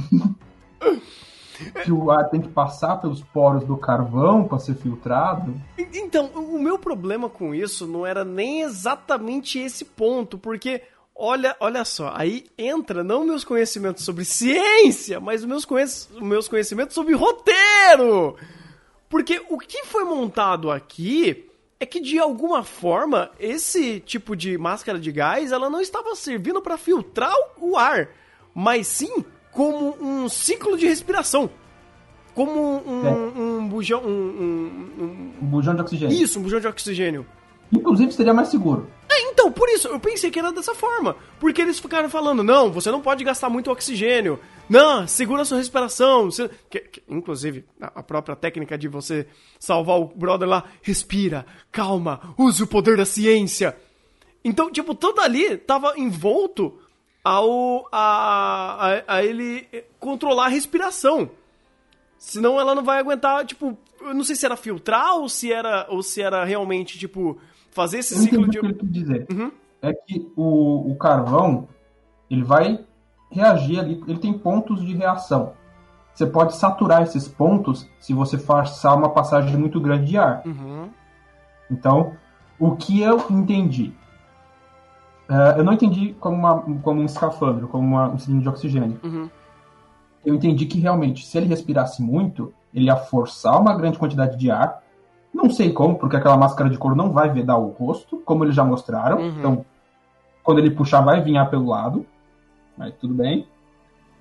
que o ar tem que passar pelos poros do carvão para ser filtrado. Então, o meu problema com isso não era nem exatamente esse ponto, porque olha, olha só, aí entra não meus conhecimentos sobre ciência, mas meus, conhec meus conhecimentos sobre roteiro. Porque o que foi montado aqui é que de alguma forma esse tipo de máscara de gás, ela não estava servindo para filtrar o ar, mas sim como um ciclo de respiração. Como um, É. um bujão. Um, um- Um bujão de oxigênio. Isso, um bujão de oxigênio. Inclusive seria mais seguro. É, então, por isso, eu pensei que era dessa forma. Porque eles ficaram falando, não, você não pode gastar muito oxigênio. Não, segura a sua respiração. Você... que- que- inclusive, a a própria técnica de você salvar o brother lá, respira, calma, use o poder da ciência. Então, tipo, tudo ali tava envolto ao a, a, a ele controlar a respiração. Senão ela não vai aguentar, tipo, eu não sei se era filtrar ou se era ou se era realmente, tipo, fazer esse Eu ciclo de o que ele quis dizer. Uhum. É que o, o carvão, ele vai reagir ali, ele tem pontos de reação. Você pode saturar esses pontos se você forçar uma passagem muito grande de ar. Uhum. Então, o que eu entendi? Eh, eu não entendi como, uma- como um escafandro, como uma- um cilindro de oxigênio. Uhum. Eu entendi que realmente, se ele respirasse muito, ele ia forçar uma grande quantidade de ar. Não sei como, porque aquela máscara de couro não vai vedar o rosto, como eles já mostraram. Uhum. Então, quando ele puxar, vai vinhar pelo lado. Mas tudo bem.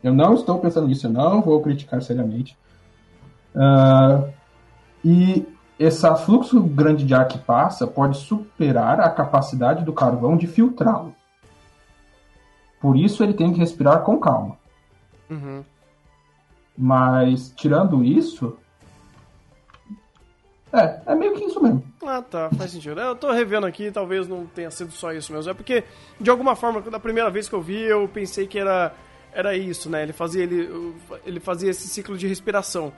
Eu não estou pensando nisso, eu não vou criticar seriamente. Ah, e esse fluxo grande de ar que passa pode superar a capacidade do carvão de filtrá-lo. Por isso ele tem que respirar com calma. Uhum. Mas, tirando isso. É, é meio que isso mesmo. Ah, tá, faz sentido. Eu tô revendo aqui, talvez não tenha sido só isso mesmo. É porque, de alguma forma, da primeira vez que eu vi, eu pensei que era, era isso, né? Ele fazia, ele, ele fazia esse ciclo de respiração.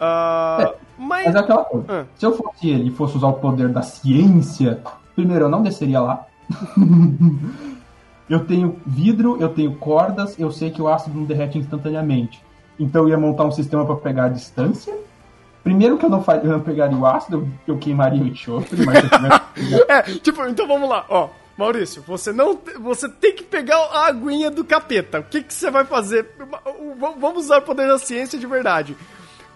Ah, mas. Mas é aquela coisa. Ah. Se eu fosse ele e fosse usar o poder da ciência, primeiro eu não desceria lá. eu tenho vidro, eu tenho cordas, eu sei que o ácido não derrete instantaneamente. Então eu ia montar um sistema para pegar a distância. Primeiro que eu não, faria, eu não pegaria o ácido, eu queimaria o enxofre, mas eu É, tipo, então vamos lá, ó. Maurício, você não. Você tem que pegar a aguinha do capeta. O que, que você vai fazer? Vamos usar o poder da ciência de verdade.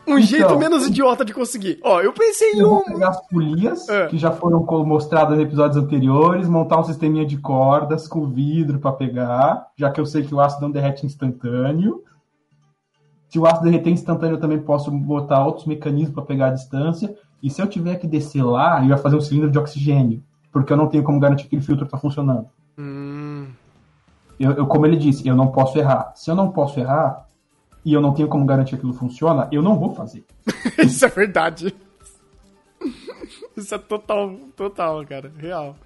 Um jeito menos idiota de conseguir. Ó, eu pensei em Eu vou um. pegar as polias É. que já foram mostradas em episódios anteriores, montar um sisteminha de cordas com vidro pra pegar, já que eu sei que o ácido não derrete instantâneo. Se o ácido derreter instantâneo, eu também posso botar outros mecanismos pra pegar a distância. E se eu tiver que descer lá, eu ia fazer um cilindro de oxigênio, porque eu não tenho como garantir que aquele filtro tá funcionando. Hum, Eu, eu- como ele disse, eu não posso errar. Se eu não posso errar e eu não tenho como garantir que aquilo funciona, eu não vou fazer. isso é verdade. Isso é total, total, cara. Real.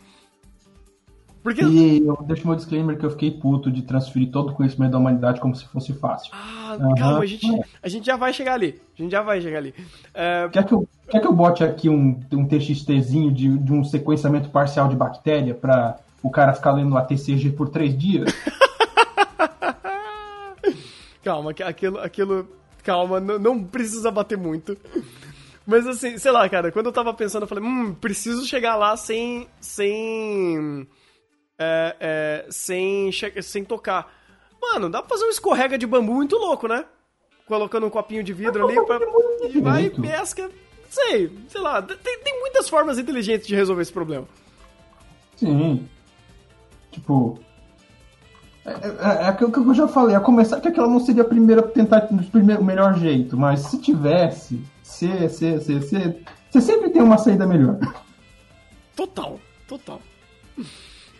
Porque. E eu deixo meu disclaimer que eu fiquei puto de transferir todo o conhecimento da humanidade como se fosse fácil. Ah, Aham. calma, a gente, a gente já vai chegar ali. A gente já vai chegar ali. É, Quer que eu, quer que eu bote aqui um, um TXTzinho de, de um sequenciamento parcial de bactéria pra o cara ficar lendo a TCG por três dias? Calma, aquilo, aquilo. Calma, não, não precisa bater muito. Mas assim, sei lá, cara, quando eu tava pensando, eu falei, hum, preciso chegar lá sem. sem. É, é, sem, sem tocar. Mano, dá pra fazer um escorrega de bambu muito louco, né? Colocando um copinho de vidro ali pra. E vai pesca. Sei, sei lá. Tem, tem muitas formas inteligentes de resolver esse problema. Sim. Tipo. É, é, é aquilo que eu já falei, a começar que aquela não seria a primeira tentar o melhor jeito, mas se tivesse, você sempre tem uma saída melhor. Total, total.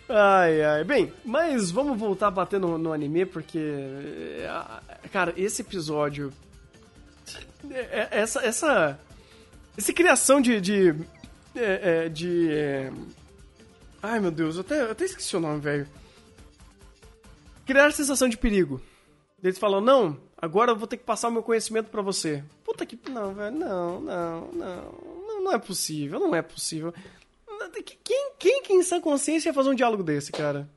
Ai, ai. Bem, mas vamos voltar a bater no, no anime, porque. é, Cara, esse episódio. é, é, Essa. Essa. Essa criação de. de. é, é, de é, ai, meu Deus, eu até, eu até esqueci o nome, velho. Criar sensação de perigo. Eles falam, não, agora eu vou ter que passar o meu conhecimento pra você. Puta que. Não, velho, não, não, não. Não, não é possível, não é possível. Quem, quem que em sã consciência ia fazer um diálogo desse, cara?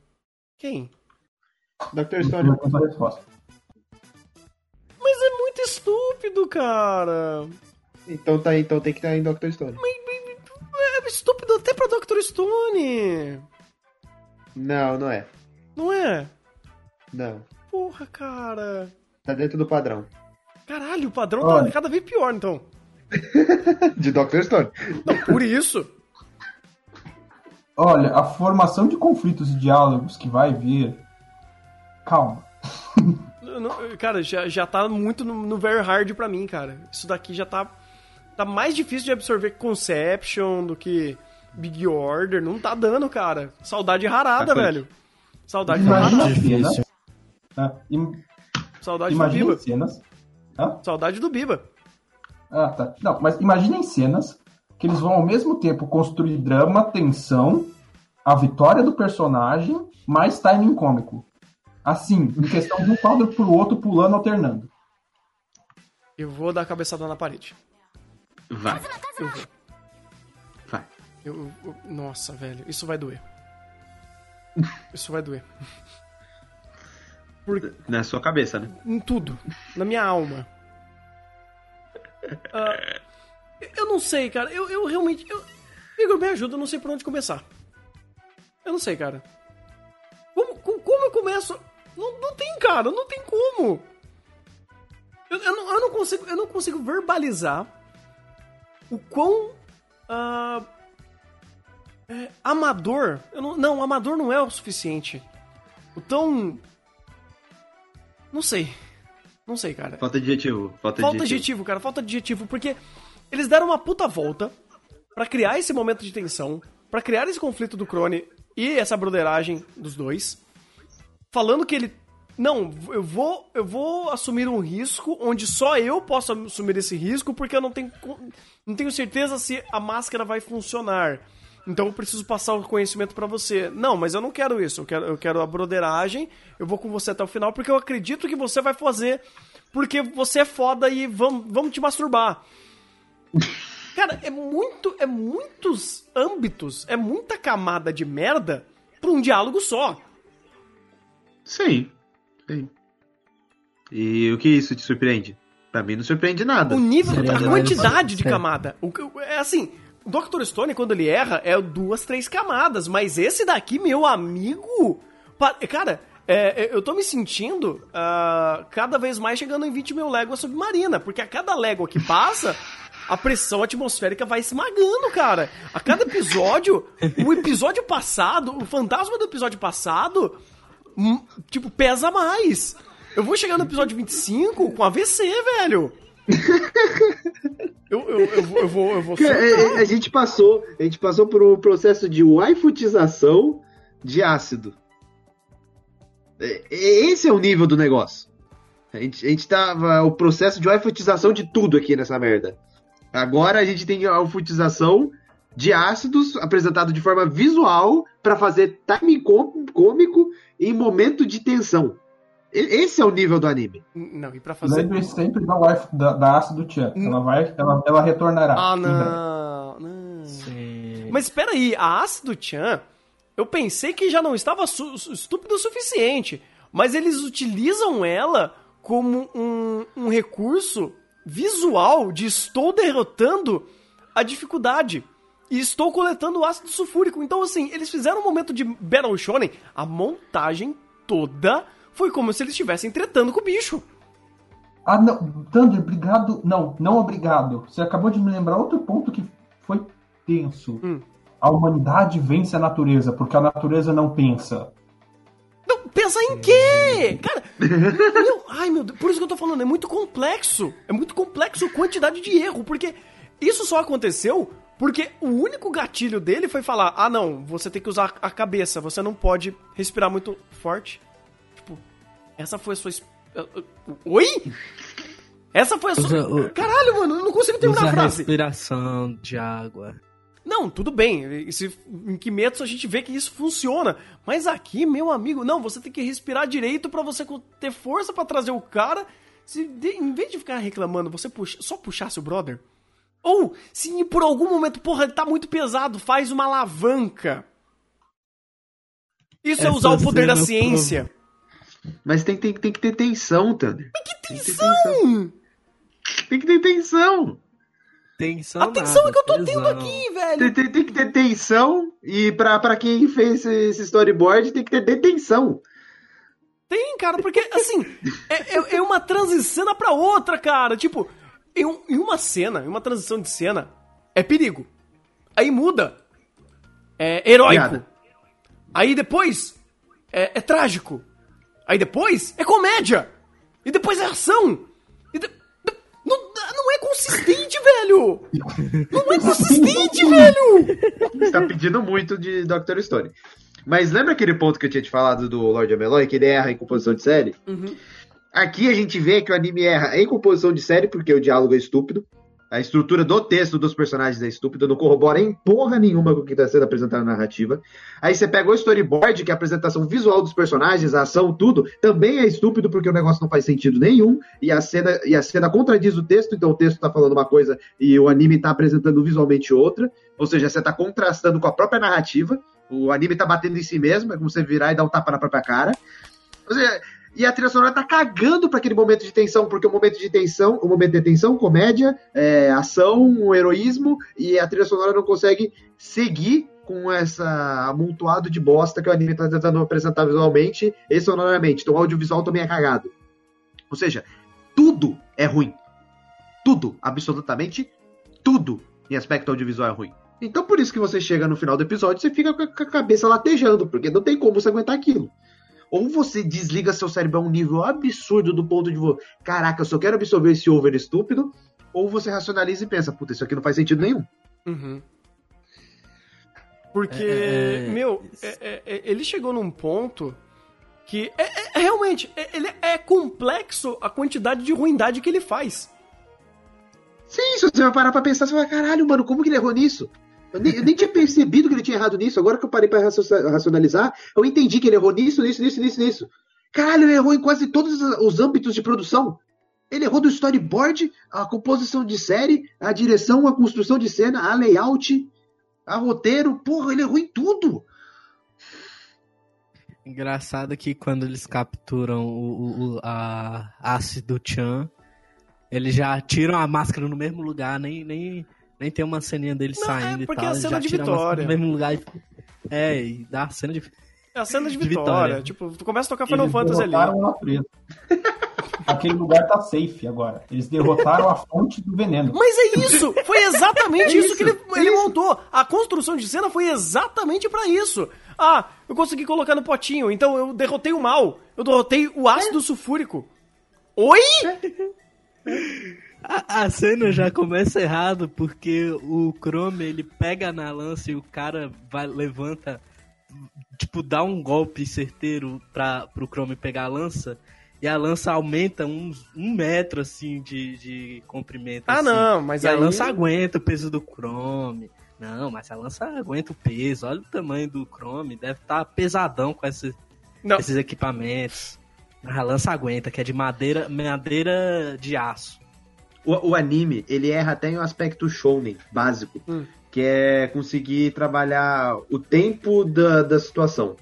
Quem? Dr. Eu Stone. resposta. Mas é muito estúpido, cara. Então tá, então tem que estar em Dr. Stone. É estúpido até pra Dr. Stone. Não, não é. Não é? Não. Porra, cara. Tá dentro do padrão. Caralho, o padrão tá Olha. cada vez pior, então. De Dr. Stone. Não, por isso. Olha, a formação de conflitos e diálogos que vai vir. Calma. não- cara, já, já tá muito no, no very hard pra mim, cara. Isso daqui já tá. Tá mais difícil de absorver que Conception do que Big Order. Não tá dando, cara. Saudade rarada, Tá velho. Saudade Imagina rarada. Difícil. Ah, im- Saudade do imaginem Biba. cenas. Hã? Saudade do Biba. Ah, tá. Não, mas imaginem cenas que eles vão ao mesmo tempo construir drama, tensão, a vitória do personagem, mais timing cômico. Assim, em questão de um quadro pro outro pulando, alternando. Eu vou dar a cabeçada na parede. Vai, Eu vou. vai. Eu, eu- nossa, velho, isso vai doer. Isso vai doer. Por, Na sua cabeça, né? em tudo. Na minha alma. Ah, eu não sei, cara. Eu, eu realmente. Eu, Igor, me ajuda, eu não sei por onde começar. Eu não sei, cara. Como, co- como eu começo? Não, não tem, cara, não tem como. Eu, eu não, eu não consigo, eu não consigo verbalizar o quão ah, é, amador. Eu não, não, amador não é o suficiente. O tão. Não sei. Não sei, cara. Falta adjetivo. Falta, Falta de adjetivo, cara, falta adjetivo, porque eles deram uma puta volta pra criar esse momento de tensão, pra criar esse conflito do Crone e essa broderagem dos dois, falando que ele não, eu vou, eu vou assumir um risco onde só eu posso assumir esse risco porque eu não tenho, não tenho certeza se a máscara vai funcionar. Então eu preciso passar o conhecimento pra você. Não, mas eu não quero isso. Eu quero, eu quero a broderagem. Eu vou com você até o final porque eu acredito que você vai fazer porque você é foda e vamos, vamos te masturbar. Cara, é muito, é muitos âmbitos, é muita camada de merda pra um diálogo só. Sim. Sim. E o que isso te surpreende? Pra mim não surpreende nada. O nível, a quantidade de camada. O que- é assim, Dr. Stone, quando ele erra, é duas, três camadas. Mas esse daqui, meu amigo. Cara, é, é, eu tô me sentindo ah, cada vez mais chegando em 20 mil léguas submarina. Porque a cada légua que passa. A pressão atmosférica vai esmagando, cara. A cada episódio, o episódio passado, o fantasma do episódio passado, hum, tipo, pesa mais. Eu vou chegar no episódio 25 com AVC, velho. Eu, eu, eu, vou- eu vou. Eu vou surtar. é- é- a gente passou, a gente passou por um processo de waifutização de ácido. É- Esse é o nível do negócio. A gente, a gente tava o processo de waifutização de tudo aqui nessa merda. Agora a gente tem a waifutização de ácidos apresentado de forma visual pra fazer timing cômico em momento de tensão. Esse é o nível do anime. Não, e pra fazer. Lembre sempre da, wife, da, da ácido Chan. Ela vai, ela, ela retornará. Ah, não. não. Sim. Mas espera aí, a Ácido Chan, eu pensei que já não estava estúpido o suficiente. Mas eles utilizam ela como um, um recurso visual de estou derrotando a dificuldade. E estou coletando ácido sulfúrico. Então, assim, eles fizeram um momento de Battle Shonen. A montagem toda foi como se eles estivessem tretando com o bicho. Ah, não. Thunder, obrigado. Não, não obrigado. Você acabou de me lembrar outro ponto que foi tenso. Hum. A humanidade vence a natureza, porque a natureza não pensa. Não, Pensar em quê? Cara, meu, ai meu Deus, por isso que eu tô falando, é muito complexo. É muito complexo a quantidade de erro, porque isso só aconteceu porque o único gatilho dele foi falar: ah, não, você tem que usar a cabeça, você não pode respirar muito forte. Essa foi a sua. Oi? Essa foi a sua. Usa Caralho, mano, eu não consigo terminar Usa a frase. respiração de água. Não, tudo bem. Esse, em Kimetsu a gente vê que isso funciona. Mas aqui, meu amigo, não, você tem que respirar direito pra você ter força pra trazer o cara. Se em vez de ficar reclamando, você puxa, só puxasse o brother. Ou, se por algum momento, porra, ele tá muito pesado, faz uma alavanca. Isso é Essa usar o poder da ciência. Mas tem, tem, tem que ter tensão, Thunder. Tem que ter Hum, Tem que ter tensão. Tensão a tensão nada, é que eu tô tesão. tendo aqui, velho. Tem, tem- tem que ter tensão. E pra, pra quem fez esse, esse storyboard, tem que ter detenção. Tem, cara, porque, assim, é, é- é uma transição pra outra, cara. Tipo, em, um- em uma cena, em uma transição de cena, é perigo. Aí muda. É heróico. Piada. Aí depois, é, é trágico. Aí depois, é comédia. E depois é ação. De- não, não é consistente, velho. Não é consistente, velho. Você tá pedindo muito de Doctor Stone. Mas lembra aquele ponto que eu tinha te falado do Lord Ameloy, que ele erra em composição de série? Aqui a gente vê que o anime erra em composição de série, porque o diálogo é estúpido. A estrutura do texto dos personagens é estúpida, não corrobora em porra nenhuma com o que está sendo apresentado na narrativa. Aí você pega o storyboard, que é a apresentação visual dos personagens, a ação, tudo, também é estúpido porque o negócio não faz sentido nenhum, e a cena, e a cena contradiz o texto, então o texto tá falando uma coisa e o anime tá apresentando visualmente outra. Ou seja, você tá contrastando com a própria narrativa. O anime tá batendo em si mesmo, é como você virar e dar um tapa na própria cara. Ou seja, e a trilha sonora tá cagando pra aquele momento de tensão, porque o momento de tensão, o momento de tensão, comédia, é, ação, heroísmo, e a trilha sonora não consegue seguir com essa amontoado de bosta que o anime tá tentando apresentar visualmente e sonoramente. Então o audiovisual também é cagado. Ou seja, tudo é ruim. Tudo, absolutamente tudo em aspecto audiovisual é ruim. Então por isso que você chega no final do episódio e você fica com a cabeça latejando, porque não tem como você aguentar aquilo. Ou você desliga seu cérebro a um nível absurdo do ponto de, caraca, eu só quero absorver esse over estúpido, ou você racionaliza e pensa, puta, isso aqui não faz sentido nenhum. Uhum. Porque, É, é, meu, é- é- é- ele chegou num ponto que é, é- é realmente, é- ele é complexo a quantidade de ruindade que ele faz. Sim, se você vai parar pra pensar, você vai, caralho, mano, como que ele errou nisso? Eu nem, eu nem tinha percebido que ele tinha errado nisso. Agora que eu parei pra racio- racionalizar, eu entendi que ele errou nisso, nisso, nisso, nisso, nisso. Caralho, ele errou em quase todos os âmbitos de produção. Ele errou do storyboard, a composição de série, a direção, a construção de cena, a layout, a roteiro. Porra, ele errou em tudo. Engraçado que quando eles capturam o, o- a ácido Chan, eles já tiram a máscara no mesmo lugar, nem, nem, nem tem uma ceninha dele Não, saindo é e porque tal. é a cena já de vitória. No mesmo lugar e... É, e dá a cena de. É a cena de De vitória. vitória. Tipo, tu começa a tocar Final Eles Fantasy ali. derrotaram a natureza. Aquele lugar tá safe agora. Eles derrotaram a fonte do veneno. Mas é isso! Foi exatamente É isso, que isso, ele, ele isso. montou. A construção de cena foi exatamente pra isso. Ah, eu consegui colocar no potinho, então eu derrotei o mal. Eu derrotei o ácido sulfúrico. Oi? A, a cena já começa errado porque o Chrome ele pega na lança e o cara vai, levanta, tipo, dá um golpe certeiro pra, pro Chrome pegar a lança. E a lança aumenta uns, um metro, assim, de, de comprimento. Ah, assim. não, mas e aí... a lança aguenta o peso do Chrome. Não, mas a lança aguenta o peso. Olha o tamanho do Chrome. Deve estar pesadão com esses, esses equipamentos. A lança aguenta, que é de madeira, madeira de aço. O, o anime, ele erra até em um aspecto shounen básico, Hum. que é conseguir trabalhar o tempo da, da situação.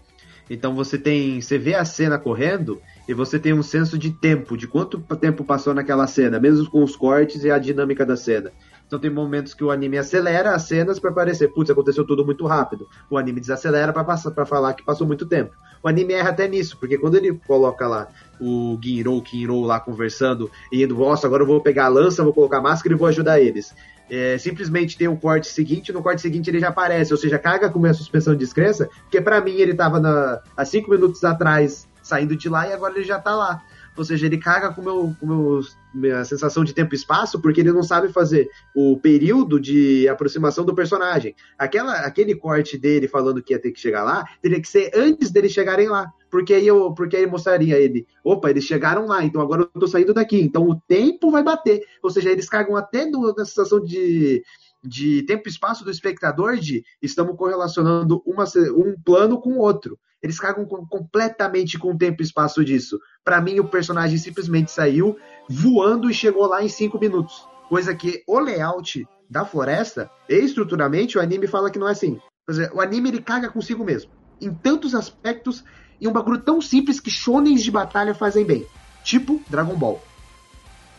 Então você tem, você vê a cena correndo e você tem um senso de tempo, de quanto tempo passou naquela cena, mesmo com os cortes e a dinâmica da cena. Então tem momentos que o anime acelera as cenas para parecer, putz, aconteceu tudo muito rápido. O anime desacelera para passar para falar que passou muito tempo. O anime erra até nisso, porque quando ele coloca lá o Ginro, Kinro lá conversando e indo, nossa, agora eu vou pegar a lança, vou colocar a máscara e vou ajudar eles. É, simplesmente tem um corte seguinte, no corte seguinte ele já aparece, ou seja, caga com minha suspensão de descrença, porque pra mim ele tava na, há cinco minutos atrás saindo de lá e agora ele já tá lá. Ou seja, ele caga com meu, com meus, minha sensação de tempo e espaço porque ele não sabe fazer o período de aproximação do personagem. Aquela, aquele corte dele falando que ia ter que chegar lá teria que ser antes deles chegarem lá. Porque aí, eu, porque aí mostraria ele, opa, eles chegaram lá, então agora eu tô saindo daqui. Então o tempo vai bater. Ou seja, eles cagam até na sensação de, de tempo e espaço do espectador de estamos correlacionando uma, um plano com o outro. Eles cagam com, completamente com o tempo e espaço disso. Para mim, o personagem simplesmente saiu voando e chegou lá em cinco minutos. Coisa que o layout da floresta, estruturalmente, o anime fala que não é assim. Dizer, o anime ele caga consigo mesmo. Em tantos aspectos, e um bagulho tão simples que shonens de batalha fazem bem. Tipo Dragon Ball.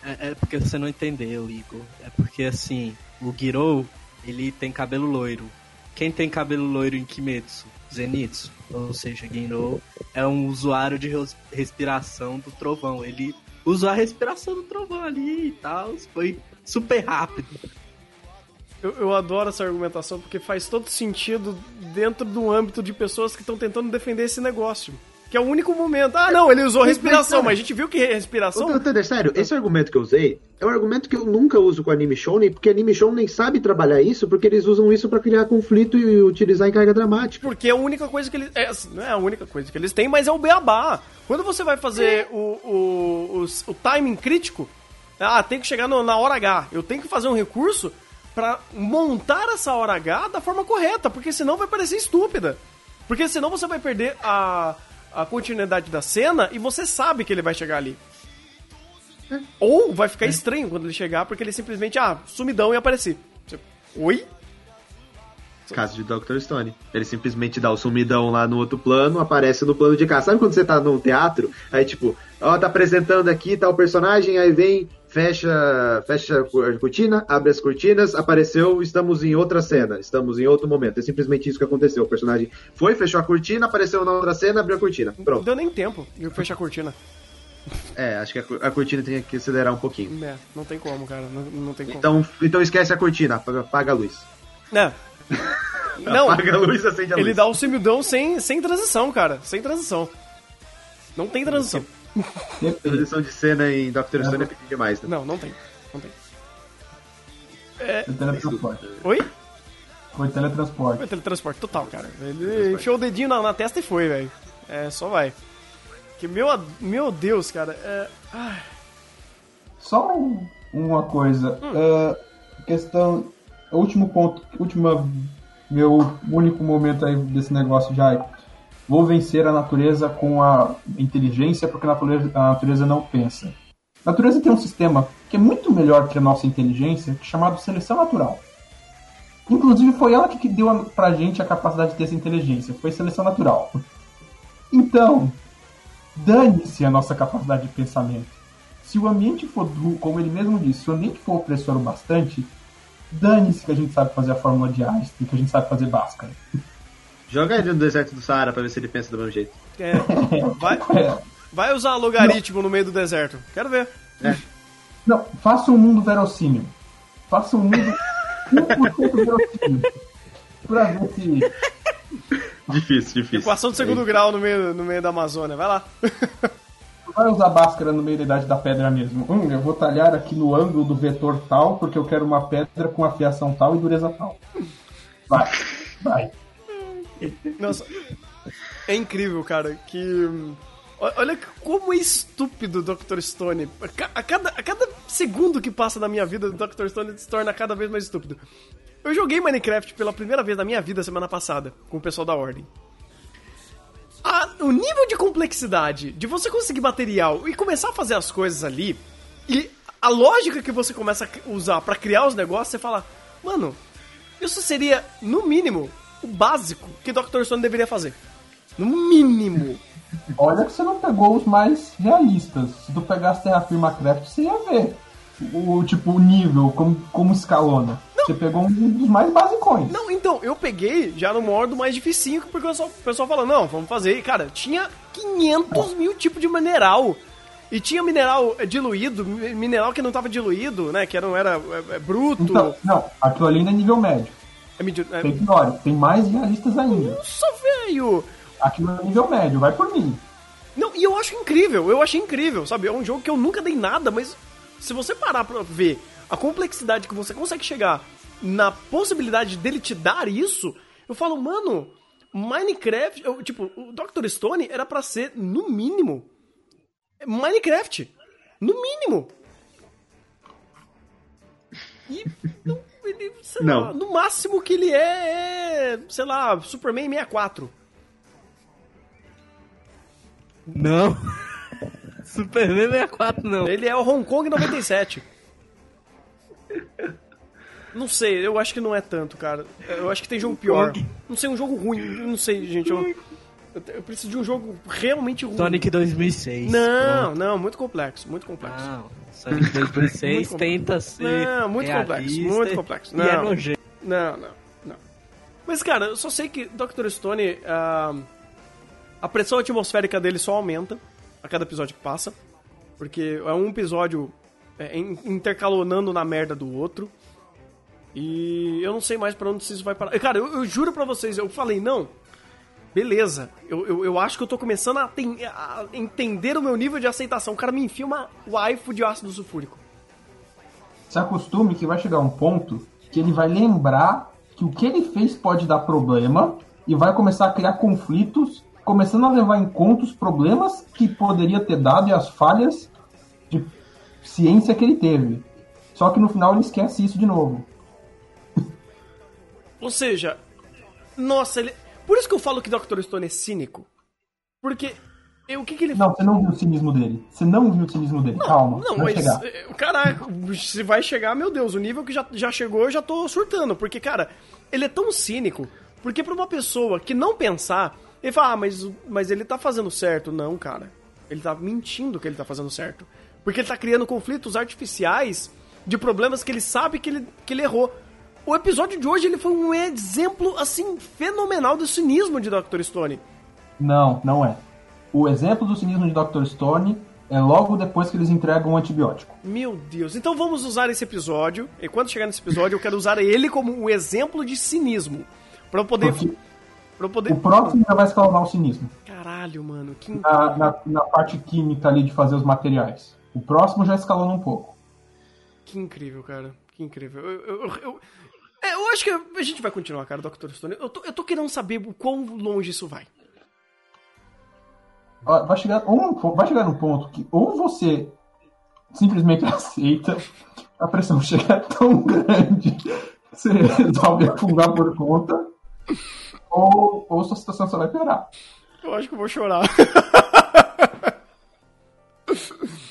É, é porque você não entendeu, Igor. É porque assim, o Girou, ele tem cabelo loiro. Quem tem cabelo loiro em Kimetsu? Zenitsu, ou seja, Gino é um usuário de respiração do trovão. Ele usou a respiração do trovão ali e tal, foi super rápido. Eu, eu, adoro essa argumentação porque faz todo sentido dentro do âmbito de pessoas que estão tentando defender esse negócio. Que é o único momento. Ah, não, ele usou respiração, mas a gente viu que respiração. Ô, sério, esse argumento que eu usei é um argumento que eu nunca uso com anime shonen, porque anime shonen sabe trabalhar isso, porque eles usam isso para criar conflito e utilizar em carga dramática. Porque é a única coisa que eles. É, assim, não é a única coisa que eles têm, mas é o beabá. Quando você vai fazer o, o, o, o timing crítico, ah, tem que chegar no, na hora H. Eu tenho que fazer um recurso para montar essa hora H da forma correta, porque senão vai parecer estúpida. Porque senão você vai perder a a continuidade da cena e você sabe que ele vai chegar ali. É. Ou vai ficar é. estranho quando ele chegar, porque ele simplesmente, ah, sumidão e apareci. Você, Oi? Caso de Dr. Stone. Ele simplesmente dá o sumidão lá no outro plano, aparece no plano de cá. Sabe quando você tá num teatro? Aí, tipo, ó, tá apresentando aqui tal personagem, aí vem fecha, fecha a cortina, abre as cortinas, apareceu, estamos em outra cena, estamos em outro momento. É simplesmente isso que aconteceu. O personagem foi, fechou a cortina, apareceu na outra cena, abriu a cortina. Pronto. Não deu nem tempo de fechar a cortina. É, acho que a, cortina tem que acelerar um pouquinho. É, não tem como, cara. Não, não tem como. Então, então esquece a cortina, apaga, a luz. É. não, apaga a luz, acende a luz. Ele dá o simildão sem, sem transição, cara. Sem transição. Não tem transição. Transição de cena em Doctor Stone é pedir demais, né? Não, não tem. Não tem. É... Teletransporte. Oi? Foi teletransporte. Foi teletransporte total, cara. Ele enfiou o dedinho na, na testa e foi, velho. É, só vai. Que meu, meu Deus, cara. É... Só um, uma coisa. Hum. Uh, questão. Último ponto. Última. Meu único momento aí desse negócio já Vou vencer a natureza com a inteligência, porque a natureza, a natureza não pensa. A natureza tem um sistema que é muito melhor que a nossa inteligência, chamado seleção natural. Inclusive foi ela que deu pra gente a capacidade de ter essa inteligência, foi seleção natural. Então, dane-se a nossa capacidade de pensamento. Se o ambiente for, como ele mesmo disse, se o ambiente for opressor o bastante, dane-se que a gente sabe fazer a fórmula de Einstein, que a gente sabe fazer Bhaskara. Joga ele no deserto do Saara pra ver se ele pensa do mesmo jeito. É. Vai, vai usar logaritmo no meio do deserto. Quero ver. É. Não, faça um mundo verossímil. Faça um mundo 1% verossímil. Pra ver se. Difícil, difícil. Equação de segundo é grau no meio, no meio da Amazônia. Vai lá. Vai usar Bhaskara no meio da idade da pedra mesmo. Hum, eu vou talhar aqui no ângulo do vetor tal, porque eu quero uma pedra com afiação tal e dureza tal. Vai, vai. Nossa, é incrível, cara, que... Olha como é estúpido o Dr. Stone. A cada, a cada segundo que passa na minha vida, o Dr. Stone se torna cada vez mais estúpido. Eu joguei Minecraft pela primeira vez na minha vida semana passada, com o pessoal da Ordem. A, o nível de complexidade de você conseguir material e começar a fazer as coisas ali, e a lógica que você começa a usar para criar os negócios, você fala, mano, isso seria, no mínimo, o básico que Dr. Stone deveria fazer. No mínimo. Olha que você não pegou os mais realistas. Se tu pegasse Terra Craft, você ia ver o tipo o nível, como, como escalona. Não. Você pegou um dos mais basicões. Não, então, eu peguei já no modo mais difícil, porque o pessoal, o pessoal falou, não, vamos fazer. E, cara, tinha 500 mil tipos de mineral. E tinha mineral diluído, mineral que não estava diluído, né? Que não era é, é, bruto. Então, não, aquilo ali ainda é nível médio. É medi... é... Tem pior, tem mais realistas ainda. Nossa, velho! Aqui no nível médio, vai por mim. Não, e eu acho incrível, eu achei incrível, sabe? É um jogo que eu nunca dei nada, mas se você parar pra ver a complexidade que você consegue chegar na possibilidade dele te dar isso, eu falo, mano, Minecraft, eu, tipo, o Dr. Stone era para ser, no mínimo, Minecraft. No mínimo. E não, ele, sei Não. lá, no máximo que ele é, é, sei lá, Superman 64. Não. Superman 64 não. Ele é o Hong Kong 97. Não sei, eu acho que não é tanto, cara. Eu acho que tem jogo pior. Não sei, um jogo ruim. Eu não sei, gente. Eu, eu, preciso de um jogo realmente ruim. Sonic 2006. Não, não, muito complexo, muito complexo. Não, Sonic 2006 Muito tenta ser. Não, muito complexo, muito complexo. E é Não. nojento. Não, não, não. Mas, cara, eu só sei que Dr. Stone, ah, a pressão atmosférica dele só aumenta a cada episódio que passa. Porque é um episódio é, in- intercalonando na merda do outro. E eu não sei mais pra onde isso vai parar. Cara, eu, eu juro pra vocês, eu falei, não, beleza. Eu, eu, eu acho que eu tô começando a, ten- a entender o meu nível de aceitação. O cara me enfia uma waifu de ácido sulfúrico. Se acostume que vai chegar um ponto que ele vai lembrar que o que ele fez pode dar problema e vai começar a criar conflitos, começando a levar em conta os problemas que poderia ter dado e as falhas de ciência que ele teve. Só que no final ele esquece isso de novo. Ou seja, nossa, ele. Por isso que eu falo que Dr. Stone é cínico. Porque. eh, O que, que ele Não, você não viu o cinismo dele. Você não viu o cinismo dele. Calma. Não, vai mas. chegar. eh, Caraca, se vai chegar, meu Deus, o nível que já, já chegou, eu já tô surtando. Porque, cara, ele é tão cínico. Porque pra uma pessoa que não pensar, ele fala, ah, mas, mas ele tá fazendo certo. Não, cara. Ele tá mentindo que ele tá fazendo certo. Porque ele tá criando conflitos artificiais de problemas que ele sabe que ele, que ele errou. O episódio de hoje ele foi um exemplo, assim, fenomenal do cinismo de Dr. Stone. Não, não é. O exemplo do cinismo de Dr. Stone é logo depois que eles entregam o antibiótico. Meu Deus. Então vamos usar esse episódio. E quando chegar nesse episódio, eu quero usar ele como um exemplo de cinismo. Pra eu poder. Porque Pra eu poder. o próximo já vai escalar o cinismo. Caralho, mano. Que, Na, na, na parte química ali de fazer os materiais. O próximo já escalou um pouco. que incrível, cara. Que incrível. Eu- eu- é, eu acho que a gente vai continuar, cara, Dr. Stone. Eu tô, eu tô querendo saber o quão longe isso vai. Vai chegar, ou, vai chegar num ponto que ou você simplesmente aceita, a pressão chega tão grande que você resolve afundar por conta, ou, ou sua situação só vai piorar. Eu acho que eu vou chorar.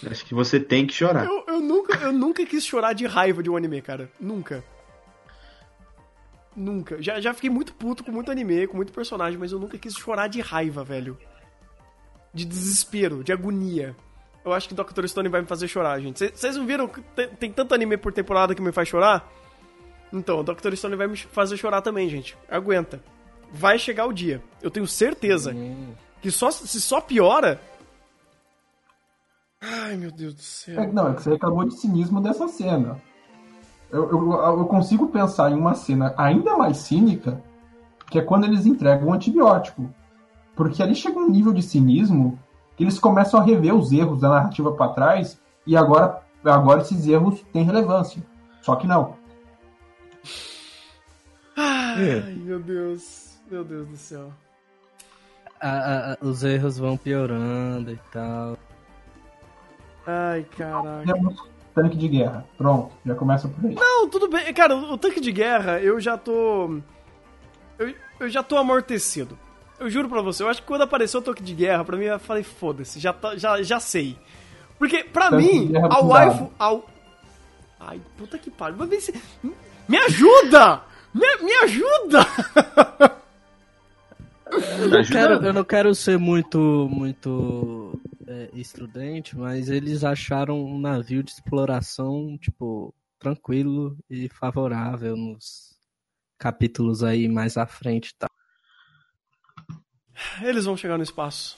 Acho que você tem que chorar. Eu, eu nunca, eu nunca quis chorar de raiva de um anime, cara. Nunca. Nunca. Já, já fiquei muito puto com muito anime, com muito personagem, mas eu nunca quis chorar de raiva, velho. De desespero, de agonia. Eu acho que Dr. Stone vai me fazer chorar, gente. Vocês não viram que tem, tem tanto anime por temporada que me faz chorar? Então, o Dr. Stone vai me fazer chorar também, gente. Aguenta. Vai chegar o dia. Eu tenho certeza que só, se só piora. Ai, meu Deus do céu. É, não, é que você reclamou de cinismo dessa cena. Eu, eu, eu consigo pensar em uma cena ainda mais cínica, que é quando eles entregam o antibiótico. Porque ali chega um nível de cinismo que eles começam a rever os erros da narrativa pra trás e agora, agora esses erros têm relevância. Só que não. Ai, meu Deus. Meu Deus do céu. A- a- os erros vão piorando e tal. Ai, caraca. Temos tanque de guerra. Pronto, já começa por aí. Não, tudo bem. Cara, o tanque de guerra, eu já tô. Eu, eu já tô amortecido. Eu juro pra você, eu acho que quando apareceu o tanque de guerra, pra mim eu falei, foda-se, já, tá- já, já sei. Porque, pra Tanque mim, a waifu. Ao... Ai, puta que pariu. Ver se- Me ajuda! Me, me ajuda! Eu não, quero, eu não quero ser muito, muito é, estudante, mas eles acharam um navio de exploração, tipo, tranquilo e favorável nos capítulos aí mais à frente e tal. Eles vão chegar no espaço.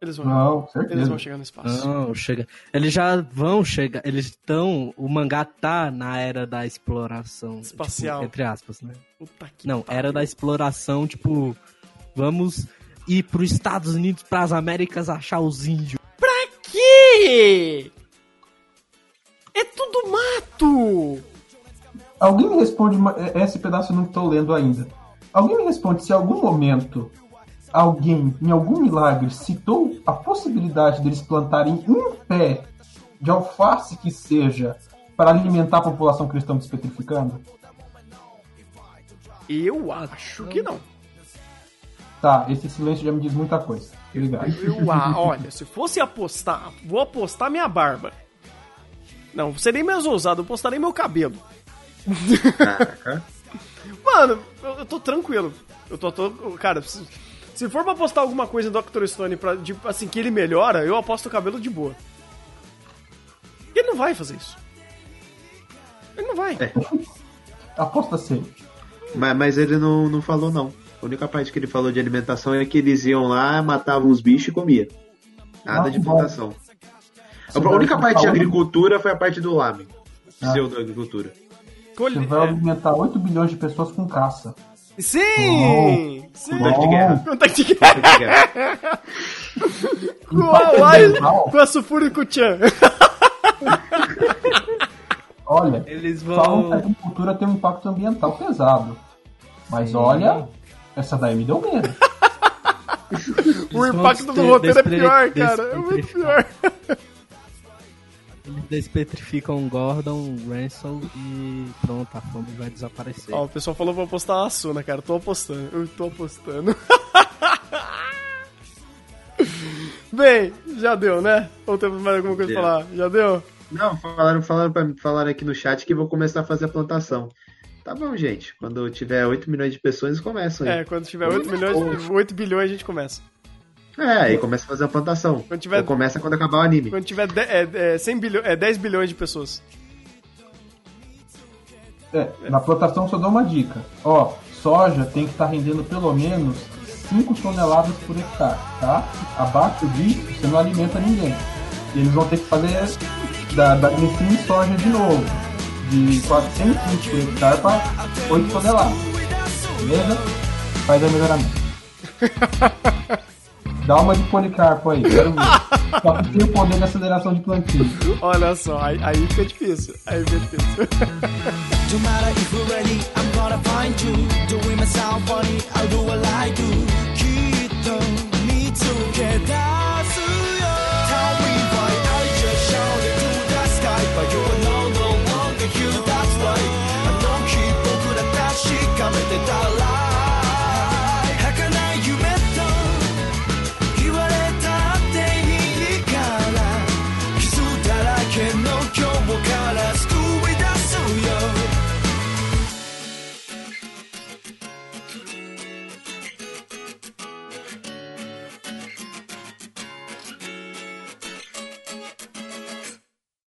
Eles vão. Não, Eles vão chegar no espaço. Não, chega. Eles já vão chegar. Eles estão. O mangá tá na era da exploração. Espacial. tipo, entre aspas, né? Puta que Não, pariu. era da exploração, tipo, vamos ir pros Estados Unidos, pras Américas, achar os índios? Pra quê? É tudo mato! Alguém me responde, uma- é- esse pedaço eu não estou lendo ainda. Alguém me responde se em algum momento alguém, em algum milagre, citou a possibilidade deles plantarem um pé de alface que seja para alimentar a população que eles estão despetrificando? Eu acho que não. Tá, esse silêncio já me diz muita coisa. Obrigado. Eu, ah, olha, se fosse apostar, vou apostar minha barba. Não, serei mais ousado, eu apostarei meu cabelo. Caraca. Mano, eu, eu tô tranquilo. Eu tô, tô- cara, se, se for pra apostar alguma coisa em Dr. Stone pra, de, assim, que ele melhora, eu aposto o cabelo de boa. Ele não vai fazer isso. Ele não vai. Aposta sempre. Mas, mas ele não, não falou, não. A única parte que ele falou de alimentação é que eles iam lá, matavam os bichos e comia. Nada Ah, de plantação. A única parte de agricultura foi a parte do lame. Ah. Pseudo-agricultura. Você vai é. alimentar 8 bilhões de pessoas com caça. Sim! Sim! Contato de guerra. Contato de guerra. Com a ambiental? com a Sufuri e com o Chan. Eles Olha, falam que a vão. agricultura tem um impacto ambiental pesado. Mas olha, essa daí me deu medo. O impacto do roteiro é pior, cara. É muito pior. Eles despetrificam Gordon, Ransom e pronto, a fome vai desaparecer. Ó, o pessoal falou pra apostar a Asuna, cara. Tô apostando. Eu tô apostando. Bem, já deu, né? Ou temos mais alguma coisa pra falar? Já deu? Não, falaram, falaram, pra, falaram aqui no chat que vou começar a fazer a plantação. Tá bom, gente. Quando tiver 8 milhões de pessoas, eles começam aí. É, quando tiver 8 milhões, 8 bilhões a gente começa. É, aí começa a fazer a plantação. Quando tiver- Ou começa quando acabar o anime. Quando tiver de, é, é, 100 bilhões, é 10 bilhões de pessoas. É, na plantação só dou uma dica. Ó, soja tem que estar rendendo pelo menos 5 toneladas por hectare, tá? Abaixo disso, você não alimenta ninguém. E eles vão ter que fazer da, da soja de novo de 420 hectares para 8 toneladas. Beleza? Faz o melhoramento. Dá uma de policarpo aí, quero ver. Só que tem o poder da aceleração de plantio. Olha só, aí, aí fica difícil. Aí fica difícil. No